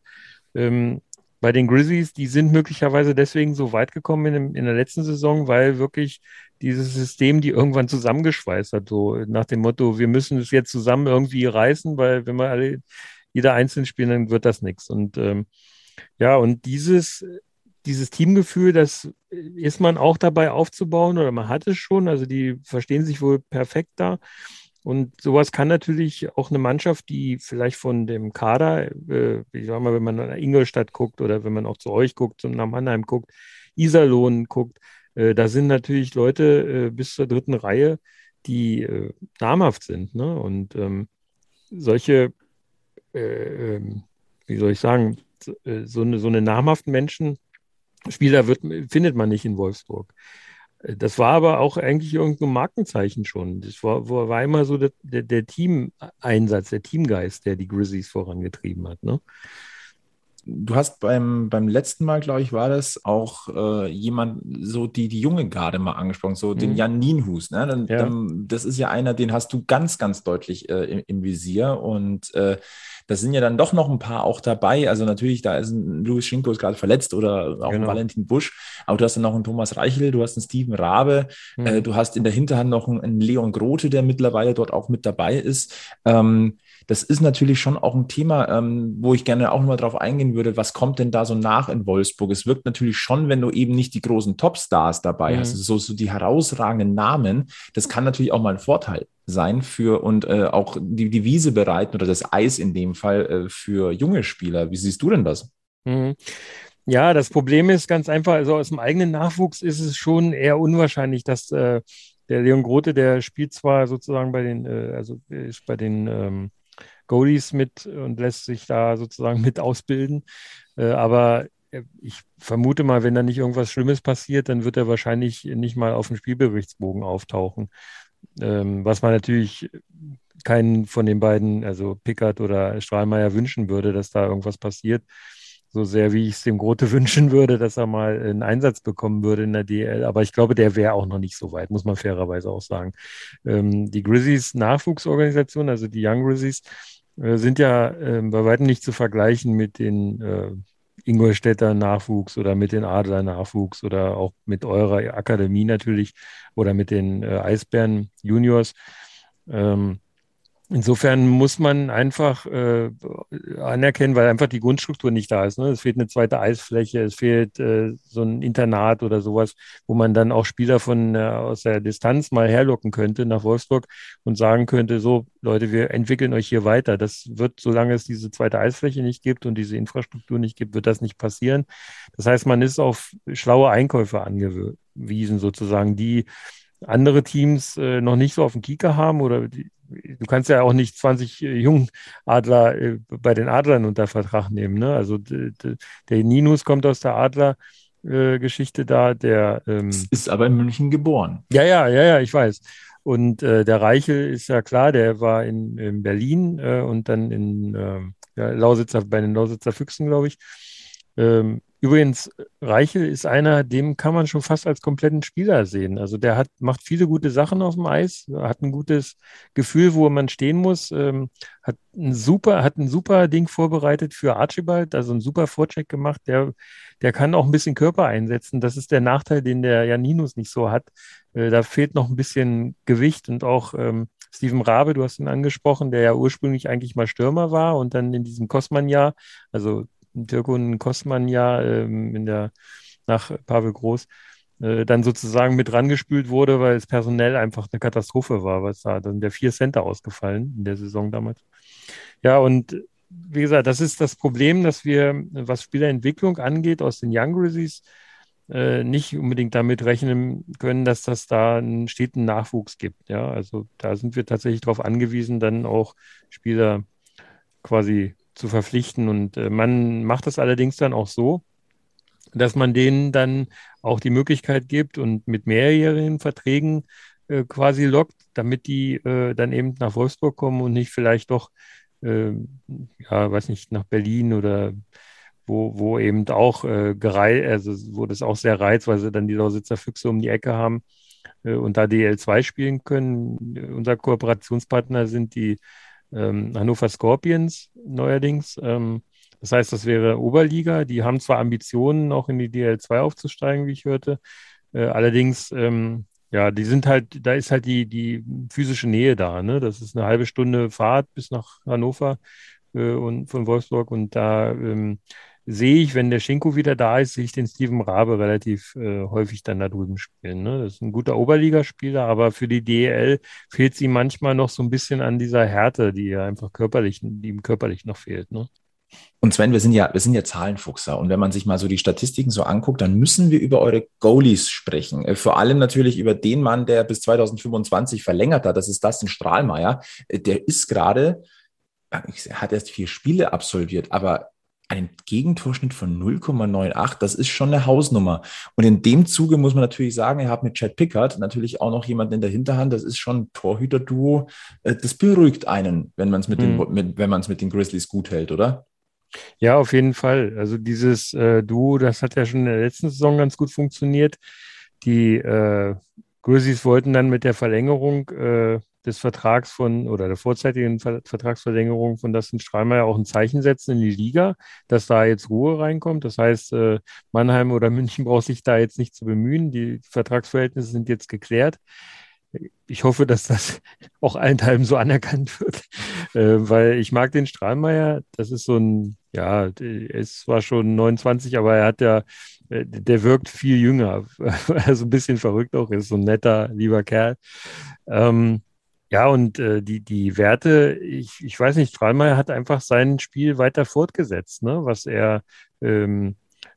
Ähm, bei den Grizzlies, die sind möglicherweise deswegen so weit gekommen in, dem, in, der letzten Saison, weil wirklich dieses System die irgendwann zusammengeschweißt hat. So nach dem Motto, wir müssen es jetzt zusammen irgendwie reißen, weil wenn wir alle jeder einzeln spielen, dann wird das nichts. Und ähm, ja, und dieses dieses Teamgefühl, das ist man auch dabei aufzubauen oder man hat es schon. Also die verstehen sich wohl perfekt da. Und sowas kann natürlich auch eine Mannschaft, die vielleicht von dem Kader, äh, ich sag mal, wenn man nach Ingolstadt guckt oder wenn man auch zu euch guckt und nach Mannheim guckt, Iserlohn guckt, äh, da sind natürlich Leute äh, bis zur dritten Reihe, die äh, namhaft sind. Ne? Und ähm, solche, äh, ähm, wie soll ich sagen, äh, so eine, so eine namhaften Menschen, Spieler wird, findet man nicht in Wolfsburg. Das war aber auch eigentlich irgendein Markenzeichen schon. Das war, war immer so der, der, der Teameinsatz, der Teamgeist, der die Grizzlies vorangetrieben hat. Ne? Du hast beim, beim letzten Mal, glaube ich, war das auch äh, jemand, so die, die junge Garde mal angesprochen, so mhm. den Jan Nienhus. Ne? Dann, ja. dann, das ist ja einer, den hast du ganz, ganz deutlich äh, im, im, Visier. Und äh, da sind ja dann doch noch ein paar auch dabei. Also natürlich, da ist ein Louis Schinko ist gerade verletzt oder auch genau. ein Valentin Busch, aber du hast dann noch einen Thomas Reichel, du hast einen Steven Rabe, mhm. äh, du hast in der Hinterhand noch einen, einen, Leon Grote, der mittlerweile dort auch mit dabei ist. Ähm, das ist natürlich schon auch ein Thema, ähm, wo ich gerne auch mal drauf eingehen würde. Was kommt denn da so nach in Wolfsburg? Es wirkt natürlich schon, wenn du eben nicht die großen Topstars dabei mhm. hast, also so, so die herausragenden Namen. Das kann natürlich auch mal ein Vorteil sein für und äh, auch die, die Wiese bereiten oder das Eis in dem Fall äh, für junge Spieler. Wie siehst du denn das? Mhm. Ja, das Problem ist ganz einfach, also aus dem eigenen Nachwuchs ist es schon eher unwahrscheinlich, dass äh, der Leon Grote, der spielt zwar sozusagen bei den, äh, also ist bei den ähm, Goalies mit und lässt sich da sozusagen mit ausbilden, äh, aber äh, ich vermute mal, wenn da nicht irgendwas Schlimmes passiert, dann wird er wahrscheinlich nicht mal auf dem Spielberichtsbogen auftauchen. Ähm, was man natürlich keinen von den beiden, also Pickard oder Strahlmeier, wünschen würde, dass da irgendwas passiert. So sehr wie ich es dem Grote wünschen würde, dass er mal einen Einsatz bekommen würde in der DL. Aber ich glaube, der wäre auch noch nicht so weit, muss man fairerweise auch sagen. Ähm, die Grizzlies Nachwuchsorganisation, also die Young Grizzlies, sind ja äh, bei weitem nicht zu vergleichen mit den äh, Ingolstädter Nachwuchs oder mit den Adler Nachwuchs oder auch mit eurer Akademie natürlich oder mit den äh, Eisbären Juniors. Ähm, Insofern muss man einfach äh, anerkennen, weil einfach die Grundstruktur nicht da ist. Ne? Es fehlt eine zweite Eisfläche, es fehlt äh, so ein Internat oder sowas, wo man dann auch Spieler von äh, aus der Distanz mal herlocken könnte nach Wolfsburg und sagen könnte, so Leute, wir entwickeln euch hier weiter. Das wird, solange es diese zweite Eisfläche nicht gibt und diese Infrastruktur nicht gibt, wird das nicht passieren. Das heißt, man ist auf schlaue Einkäufe angewiesen, sozusagen, die andere Teams äh, noch nicht so auf dem Kieker haben oder die, du kannst ja auch nicht 20 äh, Jungadler äh, bei den Adlern unter Vertrag nehmen. Ne? Also der Ninus kommt aus der Adler-Geschichte da, der ähm, ist aber in München geboren. Ja, ja, ja, ja, ich weiß. Und äh, der Reichel ist ja klar, der war in, in Berlin äh, und dann in äh, ja, Lausitzer, bei den Lausitzer Füchsen, glaube ich. Ähm, Übrigens, Reichel ist einer, dem kann man schon fast als kompletten Spieler sehen. Also der hat, macht viele gute Sachen auf dem Eis, hat ein gutes Gefühl, wo man stehen muss, ähm, hat ein super, hat ein super Ding vorbereitet für Archibald, also ein super Vorcheck gemacht. Der, der kann auch ein bisschen Körper einsetzen. Das ist der Nachteil, den der Janinus nicht so hat. Äh, da fehlt noch ein bisschen Gewicht und auch ähm, Steven Rabe, du hast ihn angesprochen, der ja ursprünglich eigentlich mal Stürmer war und dann in diesem Kosman-Jahr, also Dirkun Kosman ja ähm, in der, nach Pavel Groß äh, dann sozusagen mit rangespült wurde, weil es personell einfach eine Katastrophe war, was da dann der vier Center ausgefallen in der Saison damals. Ja, und wie gesagt, das ist das Problem, dass wir, was Spielerentwicklung angeht, aus den Young Grizzlies äh, nicht unbedingt damit rechnen können, dass das da einen steten Nachwuchs gibt. Ja, also da sind wir tatsächlich darauf angewiesen, dann auch Spieler quasi zu verpflichten. Und äh, man macht das allerdings dann auch so, dass man denen dann auch die Möglichkeit gibt und mit mehrjährigen Verträgen äh, quasi lockt, damit die äh, dann eben nach Wolfsburg kommen und nicht vielleicht doch, äh, ja, weiß nicht, nach Berlin oder wo, wo eben auch äh, gerei also wo das auch sehr reizt, weil sie dann die Lausitzer Füchse um die Ecke haben äh, und da DL2 spielen können. Unser Kooperationspartner sind die ähm, Hannover Scorpions neuerdings. Ähm, das heißt, das wäre Oberliga. Die haben zwar Ambitionen, noch in die DL2 aufzusteigen, wie ich hörte. Äh, allerdings, ähm, ja, die sind halt, da ist halt die, die physische Nähe da. Ne? Das ist eine halbe Stunde Fahrt bis nach Hannover äh, und von Wolfsburg und da ähm, sehe ich, wenn der Schinko wieder da ist, sehe ich den Steven Rabe relativ äh, häufig dann da drüben spielen. Ne? Das ist ein guter Oberligaspieler, aber für die DEL fehlt sie manchmal noch so ein bisschen an dieser Härte, die ja einfach körperlich, die ihm körperlich noch fehlt. Ne? Und Sven, wir sind ja, wir sind ja Zahlenfuchser. Und wenn man sich mal so die Statistiken so anguckt, dann müssen wir über eure Goalies sprechen. Äh, vor allem natürlich über den Mann, der bis 2025 verlängert hat. Das ist Dustin Strahlmeier. Äh, der ist gerade, äh, hat erst vier Spiele absolviert, aber einen Gegentorschnitt von 0,98. Das ist schon eine Hausnummer. Und in dem Zuge muss man natürlich sagen, ihr habt mit Chad Pickard natürlich auch noch jemanden in der Hinterhand. Das ist schon ein Torhüter-Duo. Äh, das beruhigt einen, wenn man es mit, mhm. mit, wenn man es mit den Grizzlies gut hält, oder? Ja, auf jeden Fall. Also dieses äh, Duo, das hat ja schon in der letzten Saison ganz gut funktioniert. Die äh, Grizzlies wollten dann mit der Verlängerung äh, des Vertrags von oder der vorzeitigen Ver Vertragsverlängerung von Dustin Strahlmeier auch ein Zeichen setzen in die Liga, dass da jetzt Ruhe reinkommt. Das heißt, äh, Mannheim oder München braucht sich da jetzt nicht zu bemühen. Die Vertragsverhältnisse sind jetzt geklärt. Ich hoffe, dass das auch allenthalben so anerkannt wird, äh, weil ich mag den Strahlmeier. Das ist so ein, ja, er ist zwar schon 29, aber er hat ja, äh, der wirkt viel jünger, also ein bisschen verrückt auch, ist so ein netter, lieber Kerl. Ähm, ja, und äh, die, die Werte, ich, ich weiß nicht, Strahlmeier hat einfach sein Spiel weiter fortgesetzt, ne? was er ähm,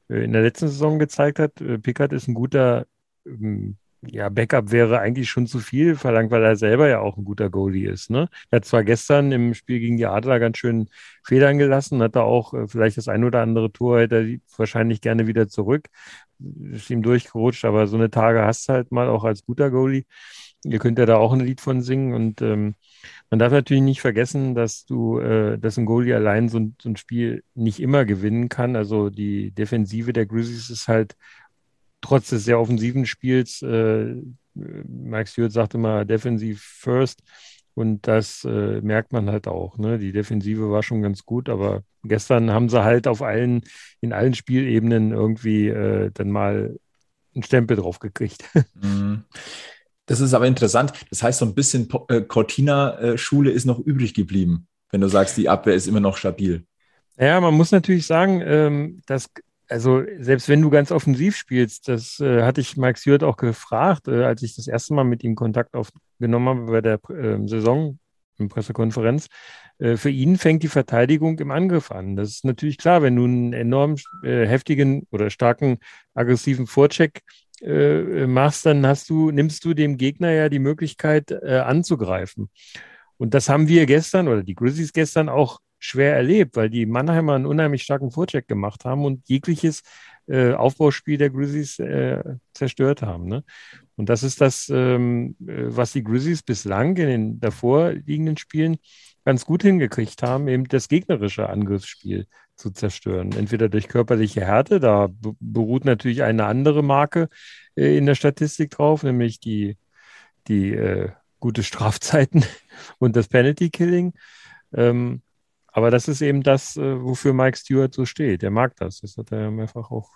äh, in der letzten Saison gezeigt hat. Äh, Pickard ist ein guter, ähm, ja, Backup wäre eigentlich schon zu viel verlangt, weil er selber ja auch ein guter Goalie ist. Ne? Er hat zwar gestern im Spiel gegen die Adler ganz schön Federn gelassen, hat da auch äh, vielleicht das ein oder andere Tor, hätte er wahrscheinlich gerne wieder zurück. Ist ihm durchgerutscht, aber so eine Tage hast du halt mal auch als guter Goalie. Ihr könnt ja da auch ein Lied von singen und ähm, man darf natürlich nicht vergessen, dass du, äh, dass ein Goalie allein so, so, ein Spiel nicht immer gewinnen kann. Also die Defensive der Grizzlies ist halt trotz des sehr offensiven Spiels, äh, Mike Stewart sagt immer Defensive first und das äh, merkt man halt auch. Ne? Die Defensive war schon ganz gut, aber gestern haben sie halt auf allen, in allen Spielebenen irgendwie äh, dann mal einen Stempel drauf gekriegt. Mhm. Das ist aber interessant. Das heißt, so ein bisschen äh, Cortina-Schule ist noch übrig geblieben, wenn du sagst, die Abwehr ist immer noch stabil. Ja, man muss natürlich sagen, ähm, dass, also selbst wenn du ganz offensiv spielst, das äh, hatte ich Mike Stewart auch gefragt, äh, als ich das erste Mal mit ihm Kontakt aufgenommen habe bei der äh, Saison, in Pressekonferenz. Für ihn fängt die Verteidigung im Angriff an. Das ist natürlich klar, wenn du einen enorm heftigen oder starken aggressiven Vorcheck äh, machst, dann hast du, nimmst du dem Gegner ja die Möglichkeit äh, anzugreifen. Und das haben wir gestern oder die Grizzlies gestern auch schwer erlebt, weil die Mannheimer einen unheimlich starken Vorcheck gemacht haben und jegliches äh, Aufbauspiel der Grizzlies äh, zerstört haben. Ne? Und das ist das, ähm, äh, was die Grizzlies bislang in den davor liegenden Spielen ganz gut hingekriegt haben, eben das gegnerische Angriffsspiel zu zerstören. Entweder durch körperliche Härte, da beruht natürlich eine andere Marke äh, in der Statistik drauf, nämlich die, die äh, gute Strafzeiten und das Penalty Killing. Ähm, aber das ist eben das, äh, wofür Mike Stewart so steht. Er mag das. Das hat er ja mehrfach auch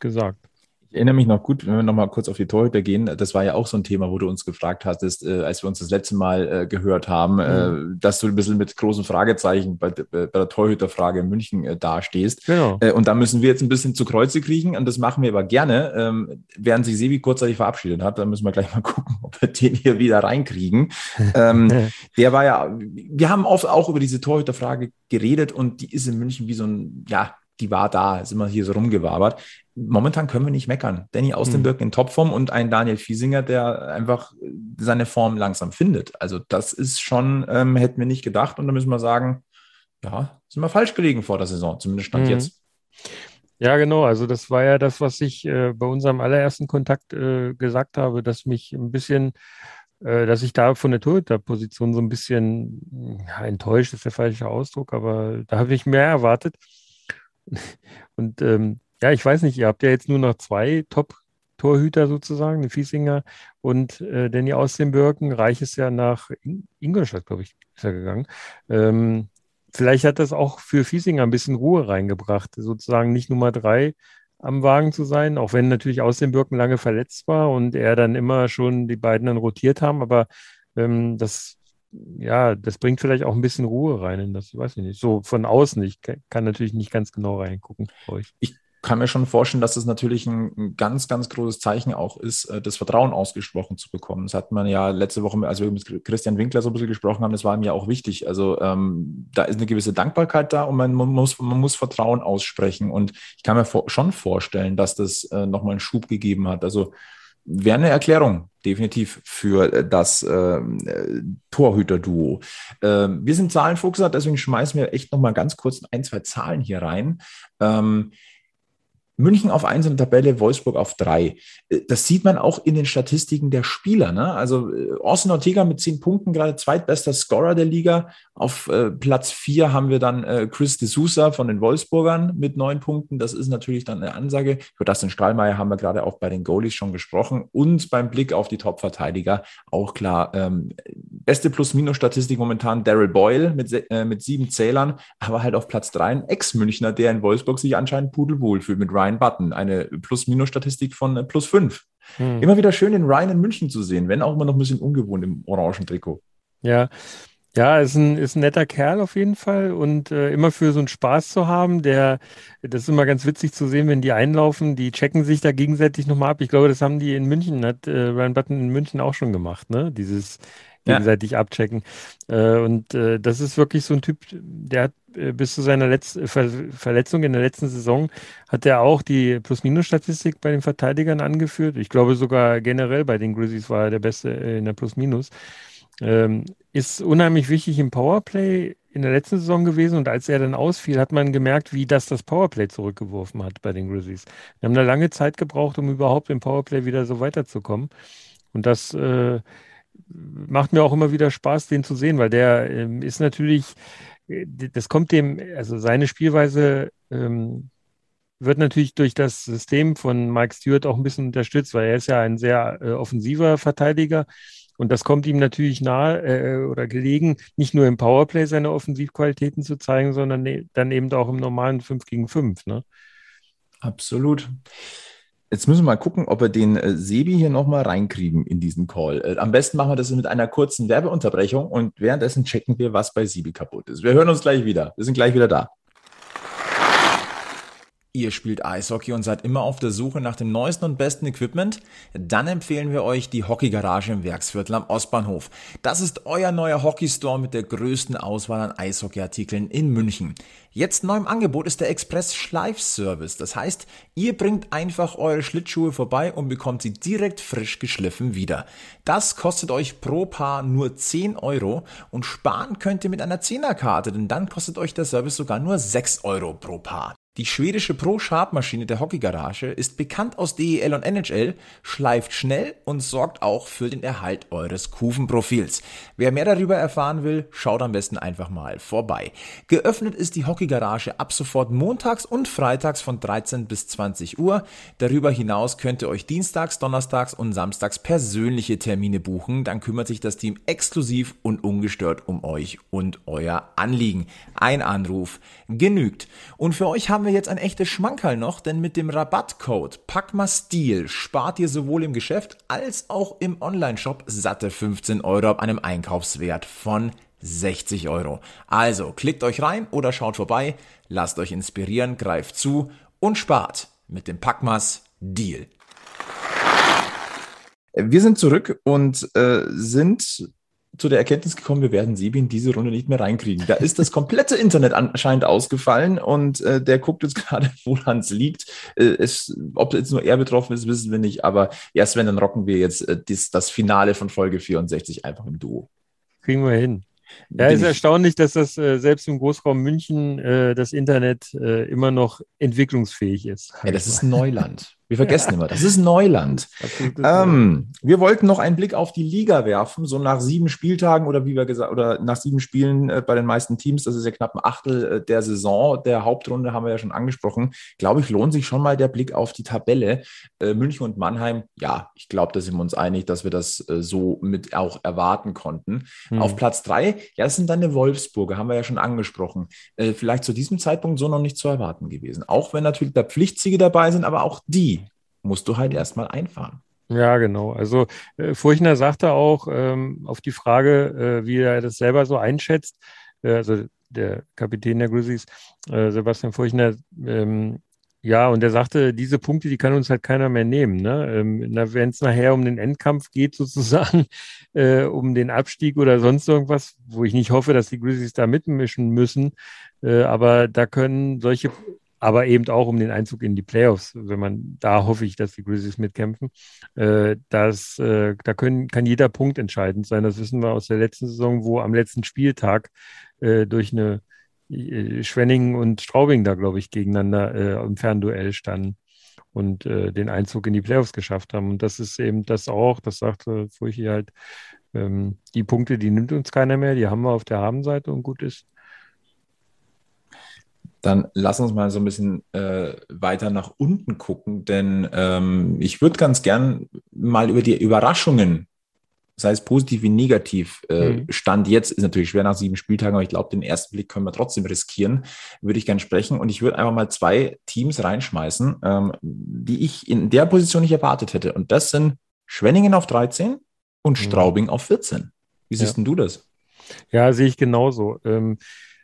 gesagt. Ich erinnere mich noch gut, wenn wir nochmal kurz auf die Torhüter gehen. Das war ja auch so ein Thema, wo du uns gefragt hattest, äh, als wir uns das letzte Mal äh, gehört haben, äh, mhm. äh, dass du ein bisschen mit großen Fragezeichen bei, bei der Torhüterfrage in München äh, dastehst. Genau. Äh, und da müssen wir jetzt ein bisschen zu Kreuze kriegen und das machen wir aber gerne. Ähm, während sich Sebi kurzzeitig verabschiedet hat, dann müssen wir gleich mal gucken, ob wir den hier wieder reinkriegen. ähm, der war ja, wir haben oft auch über diese Torhüterfrage geredet und die ist in München wie so ein, ja, die war da, ist immer hier so rumgewabert. Momentan können wir nicht meckern. Danny Austenberg mhm. in Topform und ein Daniel Fiesinger, der einfach seine Form langsam findet. Also das ist schon, ähm, hätten wir nicht gedacht und da müssen wir sagen, ja, sind wir falsch gelegen vor der Saison, zumindest stand mhm. jetzt. Ja, genau. Also das war ja das, was ich äh, bei unserem allerersten Kontakt äh, gesagt habe, dass mich ein bisschen, äh, dass ich da von der Torhüter-Position so ein bisschen ja, enttäuscht ist der falsche Ausdruck, aber da habe ich mehr erwartet. Und ähm, ja, ich weiß nicht, ihr habt ja jetzt nur noch zwei Top-Torhüter sozusagen, den Fiesinger und äh, Danny aus den Birken. Reich ist ja nach In Ingolstadt, glaube ich, ist er gegangen. Ähm, vielleicht hat das auch für Fiesinger ein bisschen Ruhe reingebracht, sozusagen nicht Nummer drei am Wagen zu sein, auch wenn natürlich aus den Birken lange verletzt war und er dann immer schon die beiden dann rotiert haben, aber ähm, das ja, das bringt vielleicht auch ein bisschen Ruhe rein in das, weiß ich nicht, so von außen. Ich kann natürlich nicht ganz genau reingucken für euch. Ich kann mir schon vorstellen, dass das natürlich ein, ein, ganz, ganz großes Zeichen auch ist, äh, das Vertrauen ausgesprochen zu bekommen. Das hat man ja letzte Woche, als wir mit Christian Winkler so ein bisschen gesprochen haben, das war mir auch wichtig. Also ähm, da ist eine gewisse Dankbarkeit da und man, man, muss, man muss Vertrauen aussprechen. Und ich kann mir vor, schon vorstellen, dass das äh, nochmal einen Schub gegeben hat. Also wäre eine Erklärung definitiv für äh, das äh, Torhüter-Duo. Äh, wir sind Zahlenfuchser, deswegen schmeißen wir echt noch mal ganz kurz ein, zwei Zahlen hier rein. Ähm, München auf 1 in der Tabelle, Wolfsburg auf 3. Äh, das sieht man auch in den Statistiken der Spieler. Ne? Also äh, Austin Ortega mit 10 Punkten, gerade zweitbester Scorer der Liga. Auf äh, Platz 4 haben wir dann äh, Chris de Sousa von den Wolfsburgern mit 9 Punkten. Das ist natürlich dann eine Ansage. Über das den Strahlmeier haben wir gerade auch bei den Goalies schon gesprochen. Und beim Blick auf die Top-Verteidiger auch klar. Ähm, beste Plus-Minus-Statistik momentan Daryl Boyle mit, äh, mit sieben Zählern, aber halt auf Platz 3 ein Ex-Münchner, der in Wolfsburg sich anscheinend pudelwohl fühlt mit Ryan Button, eine Plus-Minus-Statistik von äh, plus 5. Hm. Immer wieder schön, den Ryan in München zu sehen, wenn auch immer noch ein bisschen ungewohnt im orangen Trikot. Ja, ja, ist ein, ist ein netter Kerl auf jeden Fall und äh, immer für so einen Spaß zu haben, der, das ist immer ganz witzig zu sehen, wenn die einlaufen, die checken sich da gegenseitig nochmal ab. Ich glaube, das haben die in München, hat äh, Ryan Button in München auch schon gemacht, ne? Dieses gegenseitig ja. abchecken. Äh, und äh, das ist wirklich so ein Typ, der hat äh, bis zu seiner Letz Ver Verletzung in der letzten Saison hat er auch die Plus-Minus-Statistik bei den Verteidigern angeführt. Ich glaube sogar generell bei den Grizzlies war er der Beste in der Plus-Minus. Ähm, ist unheimlich wichtig im Powerplay in der letzten Saison gewesen und als er dann ausfiel, hat man gemerkt, wie das das Powerplay zurückgeworfen hat bei den Grizzlies. Wir haben da lange Zeit gebraucht, um überhaupt im Powerplay wieder so weiterzukommen. Und das äh, macht mir auch immer wieder Spaß, den zu sehen, weil der ähm, ist natürlich, äh, das kommt dem, also seine Spielweise ähm, wird natürlich durch das System von Mike Stewart auch ein bisschen unterstützt, weil er ist ja ein sehr äh, offensiver Verteidiger. Und das kommt ihm natürlich nahe äh, oder gelegen, nicht nur im Powerplay seine Offensivqualitäten zu zeigen, sondern ne, dann eben auch im normalen 5 gegen 5. Ne? Absolut. Jetzt müssen wir mal gucken, ob wir den äh, Sebi hier nochmal reinkriegen in diesen Call. Äh, am besten machen wir das mit einer kurzen Werbeunterbrechung und währenddessen checken wir, was bei Sebi kaputt ist. Wir hören uns gleich wieder. Wir sind gleich wieder da. Ihr spielt Eishockey und seid immer auf der Suche nach dem neuesten und besten Equipment? Dann empfehlen wir euch die Hockeygarage im Werksviertel am Ostbahnhof. Das ist euer neuer Hockeystore mit der größten Auswahl an Eishockeyartikeln in München. Jetzt neu im Angebot ist der Express Schleifservice. Das heißt, ihr bringt einfach eure Schlittschuhe vorbei und bekommt sie direkt frisch geschliffen wieder. Das kostet euch pro Paar nur 10 Euro und sparen könnt ihr mit einer 10er-Karte, denn dann kostet euch der Service sogar nur 6 Euro pro Paar. Die schwedische Pro-Sharp-Maschine der Hockeygarage ist bekannt aus DEL und NHL, schleift schnell und sorgt auch für den Erhalt eures Kufenprofils. Wer mehr darüber erfahren will, schaut am besten einfach mal vorbei. Geöffnet ist die Hockeygarage ab sofort montags und freitags von 13 bis 20 Uhr. Darüber hinaus könnt ihr euch dienstags, donnerstags und samstags persönliche Termine buchen. Dann kümmert sich das Team exklusiv und ungestört um euch und euer Anliegen. Ein Anruf genügt. Und für euch haben wir wir jetzt ein echtes Schmankerl noch, denn mit dem Rabattcode PACMASTIL spart ihr sowohl im Geschäft als auch im Onlineshop satte 15 Euro ab einem Einkaufswert von 60 Euro. Also klickt euch rein oder schaut vorbei, lasst euch inspirieren, greift zu und spart mit dem Packmas Deal. Wir sind zurück und äh, sind zu der Erkenntnis gekommen, wir werden Sebi in diese Runde nicht mehr reinkriegen. Da ist das komplette Internet anscheinend ausgefallen und äh, der guckt jetzt gerade, woran es liegt. Äh, es, ob jetzt nur er betroffen ist, wissen wir nicht, aber erst wenn, dann rocken wir jetzt äh, dies, das Finale von Folge 64 einfach im Duo. Kriegen wir hin. Ja, ist erstaunlich, dass das äh, selbst im Großraum München äh, das Internet äh, immer noch entwicklungsfähig ist. Ja, das ist Neuland. Wir vergessen immer, das ist Neuland. Ähm, wir wollten noch einen Blick auf die Liga werfen, so nach sieben Spieltagen oder wie wir gesagt, oder nach sieben Spielen äh, bei den meisten Teams, das ist ja knapp ein Achtel äh, der Saison, der Hauptrunde haben wir ja schon angesprochen. Glaube ich, lohnt sich schon mal der Blick auf die Tabelle. Äh, München und Mannheim, ja, ich glaube, da sind wir uns einig, dass wir das äh, so mit auch erwarten konnten. Hm. Auf Platz drei, ja, das sind dann die Wolfsburger, haben wir ja schon angesprochen. Äh, vielleicht zu diesem Zeitpunkt so noch nicht zu erwarten gewesen. Auch wenn natürlich da Pflichtsiege dabei sind, aber auch die musst du halt erstmal einfahren. Ja, genau. Also äh, Furchner sagte auch ähm, auf die Frage, äh, wie er das selber so einschätzt, äh, also der Kapitän der Grizzlies, äh, Sebastian Furchner, ähm, ja, und er sagte, diese Punkte, die kann uns halt keiner mehr nehmen. Ne? Ähm, Wenn es nachher um den Endkampf geht, sozusagen, äh, um den Abstieg oder sonst irgendwas, wo ich nicht hoffe, dass die Grizzlies da mitmischen müssen, äh, aber da können solche aber eben auch um den Einzug in die Playoffs, wenn man, da hoffe ich, dass die Grizzlies mitkämpfen. Äh, das, äh, da können, kann jeder Punkt entscheidend sein. Das wissen wir aus der letzten Saison, wo am letzten Spieltag äh, durch eine äh, Schwenningen und Straubing da, glaube ich, gegeneinander äh, im Fernduell standen und äh, den Einzug in die Playoffs geschafft haben. Und das ist eben das auch, das sagte Furchi halt, ähm, die Punkte, die nimmt uns keiner mehr, die haben wir auf der Habenseite und gut ist. Dann lass uns mal so ein bisschen äh, weiter nach unten gucken, denn ähm, ich würde ganz gern mal über die Überraschungen, sei es positiv wie negativ, äh, mhm. Stand jetzt ist natürlich schwer nach sieben Spieltagen, aber ich glaube, den ersten Blick können wir trotzdem riskieren, würde ich gern sprechen. Und ich würde einfach mal zwei Teams reinschmeißen, ähm, die ich in der Position nicht erwartet hätte. Und das sind Schwenningen auf 13 und mhm. Straubing auf 14. Wie siehst ja. du das? Ja, sehe ich genauso. Ähm,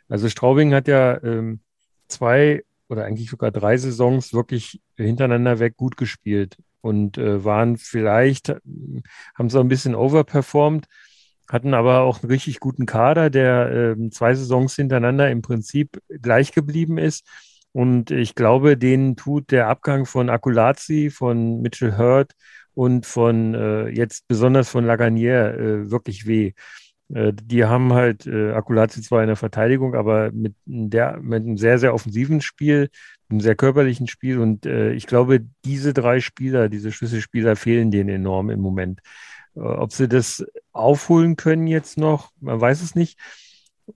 also Straubing hat ja ähm, zwei oder eigentlich sogar drei Saisons wirklich hintereinander weg gut gespielt und äh, waren vielleicht, haben so ein bisschen overperformed, hatten aber auch einen richtig guten Kader, der äh, zwei Saisons hintereinander im Prinzip gleich geblieben ist. Und ich glaube, denen tut der Abgang von Akulazi, von Mitchell Hurt und von äh, jetzt besonders von Laganier äh, wirklich weh. Äh, die haben halt äh, Akulazi zwar in der Verteidigung, aber mit, der, mit einem sehr, sehr offensiven Spiel, einem sehr körperlichen Spiel. Und äh, ich glaube, diese drei Spieler, diese Schlüsselspieler fehlen denen enorm im Moment. Äh, ob sie das aufholen können jetzt noch, man weiß es nicht.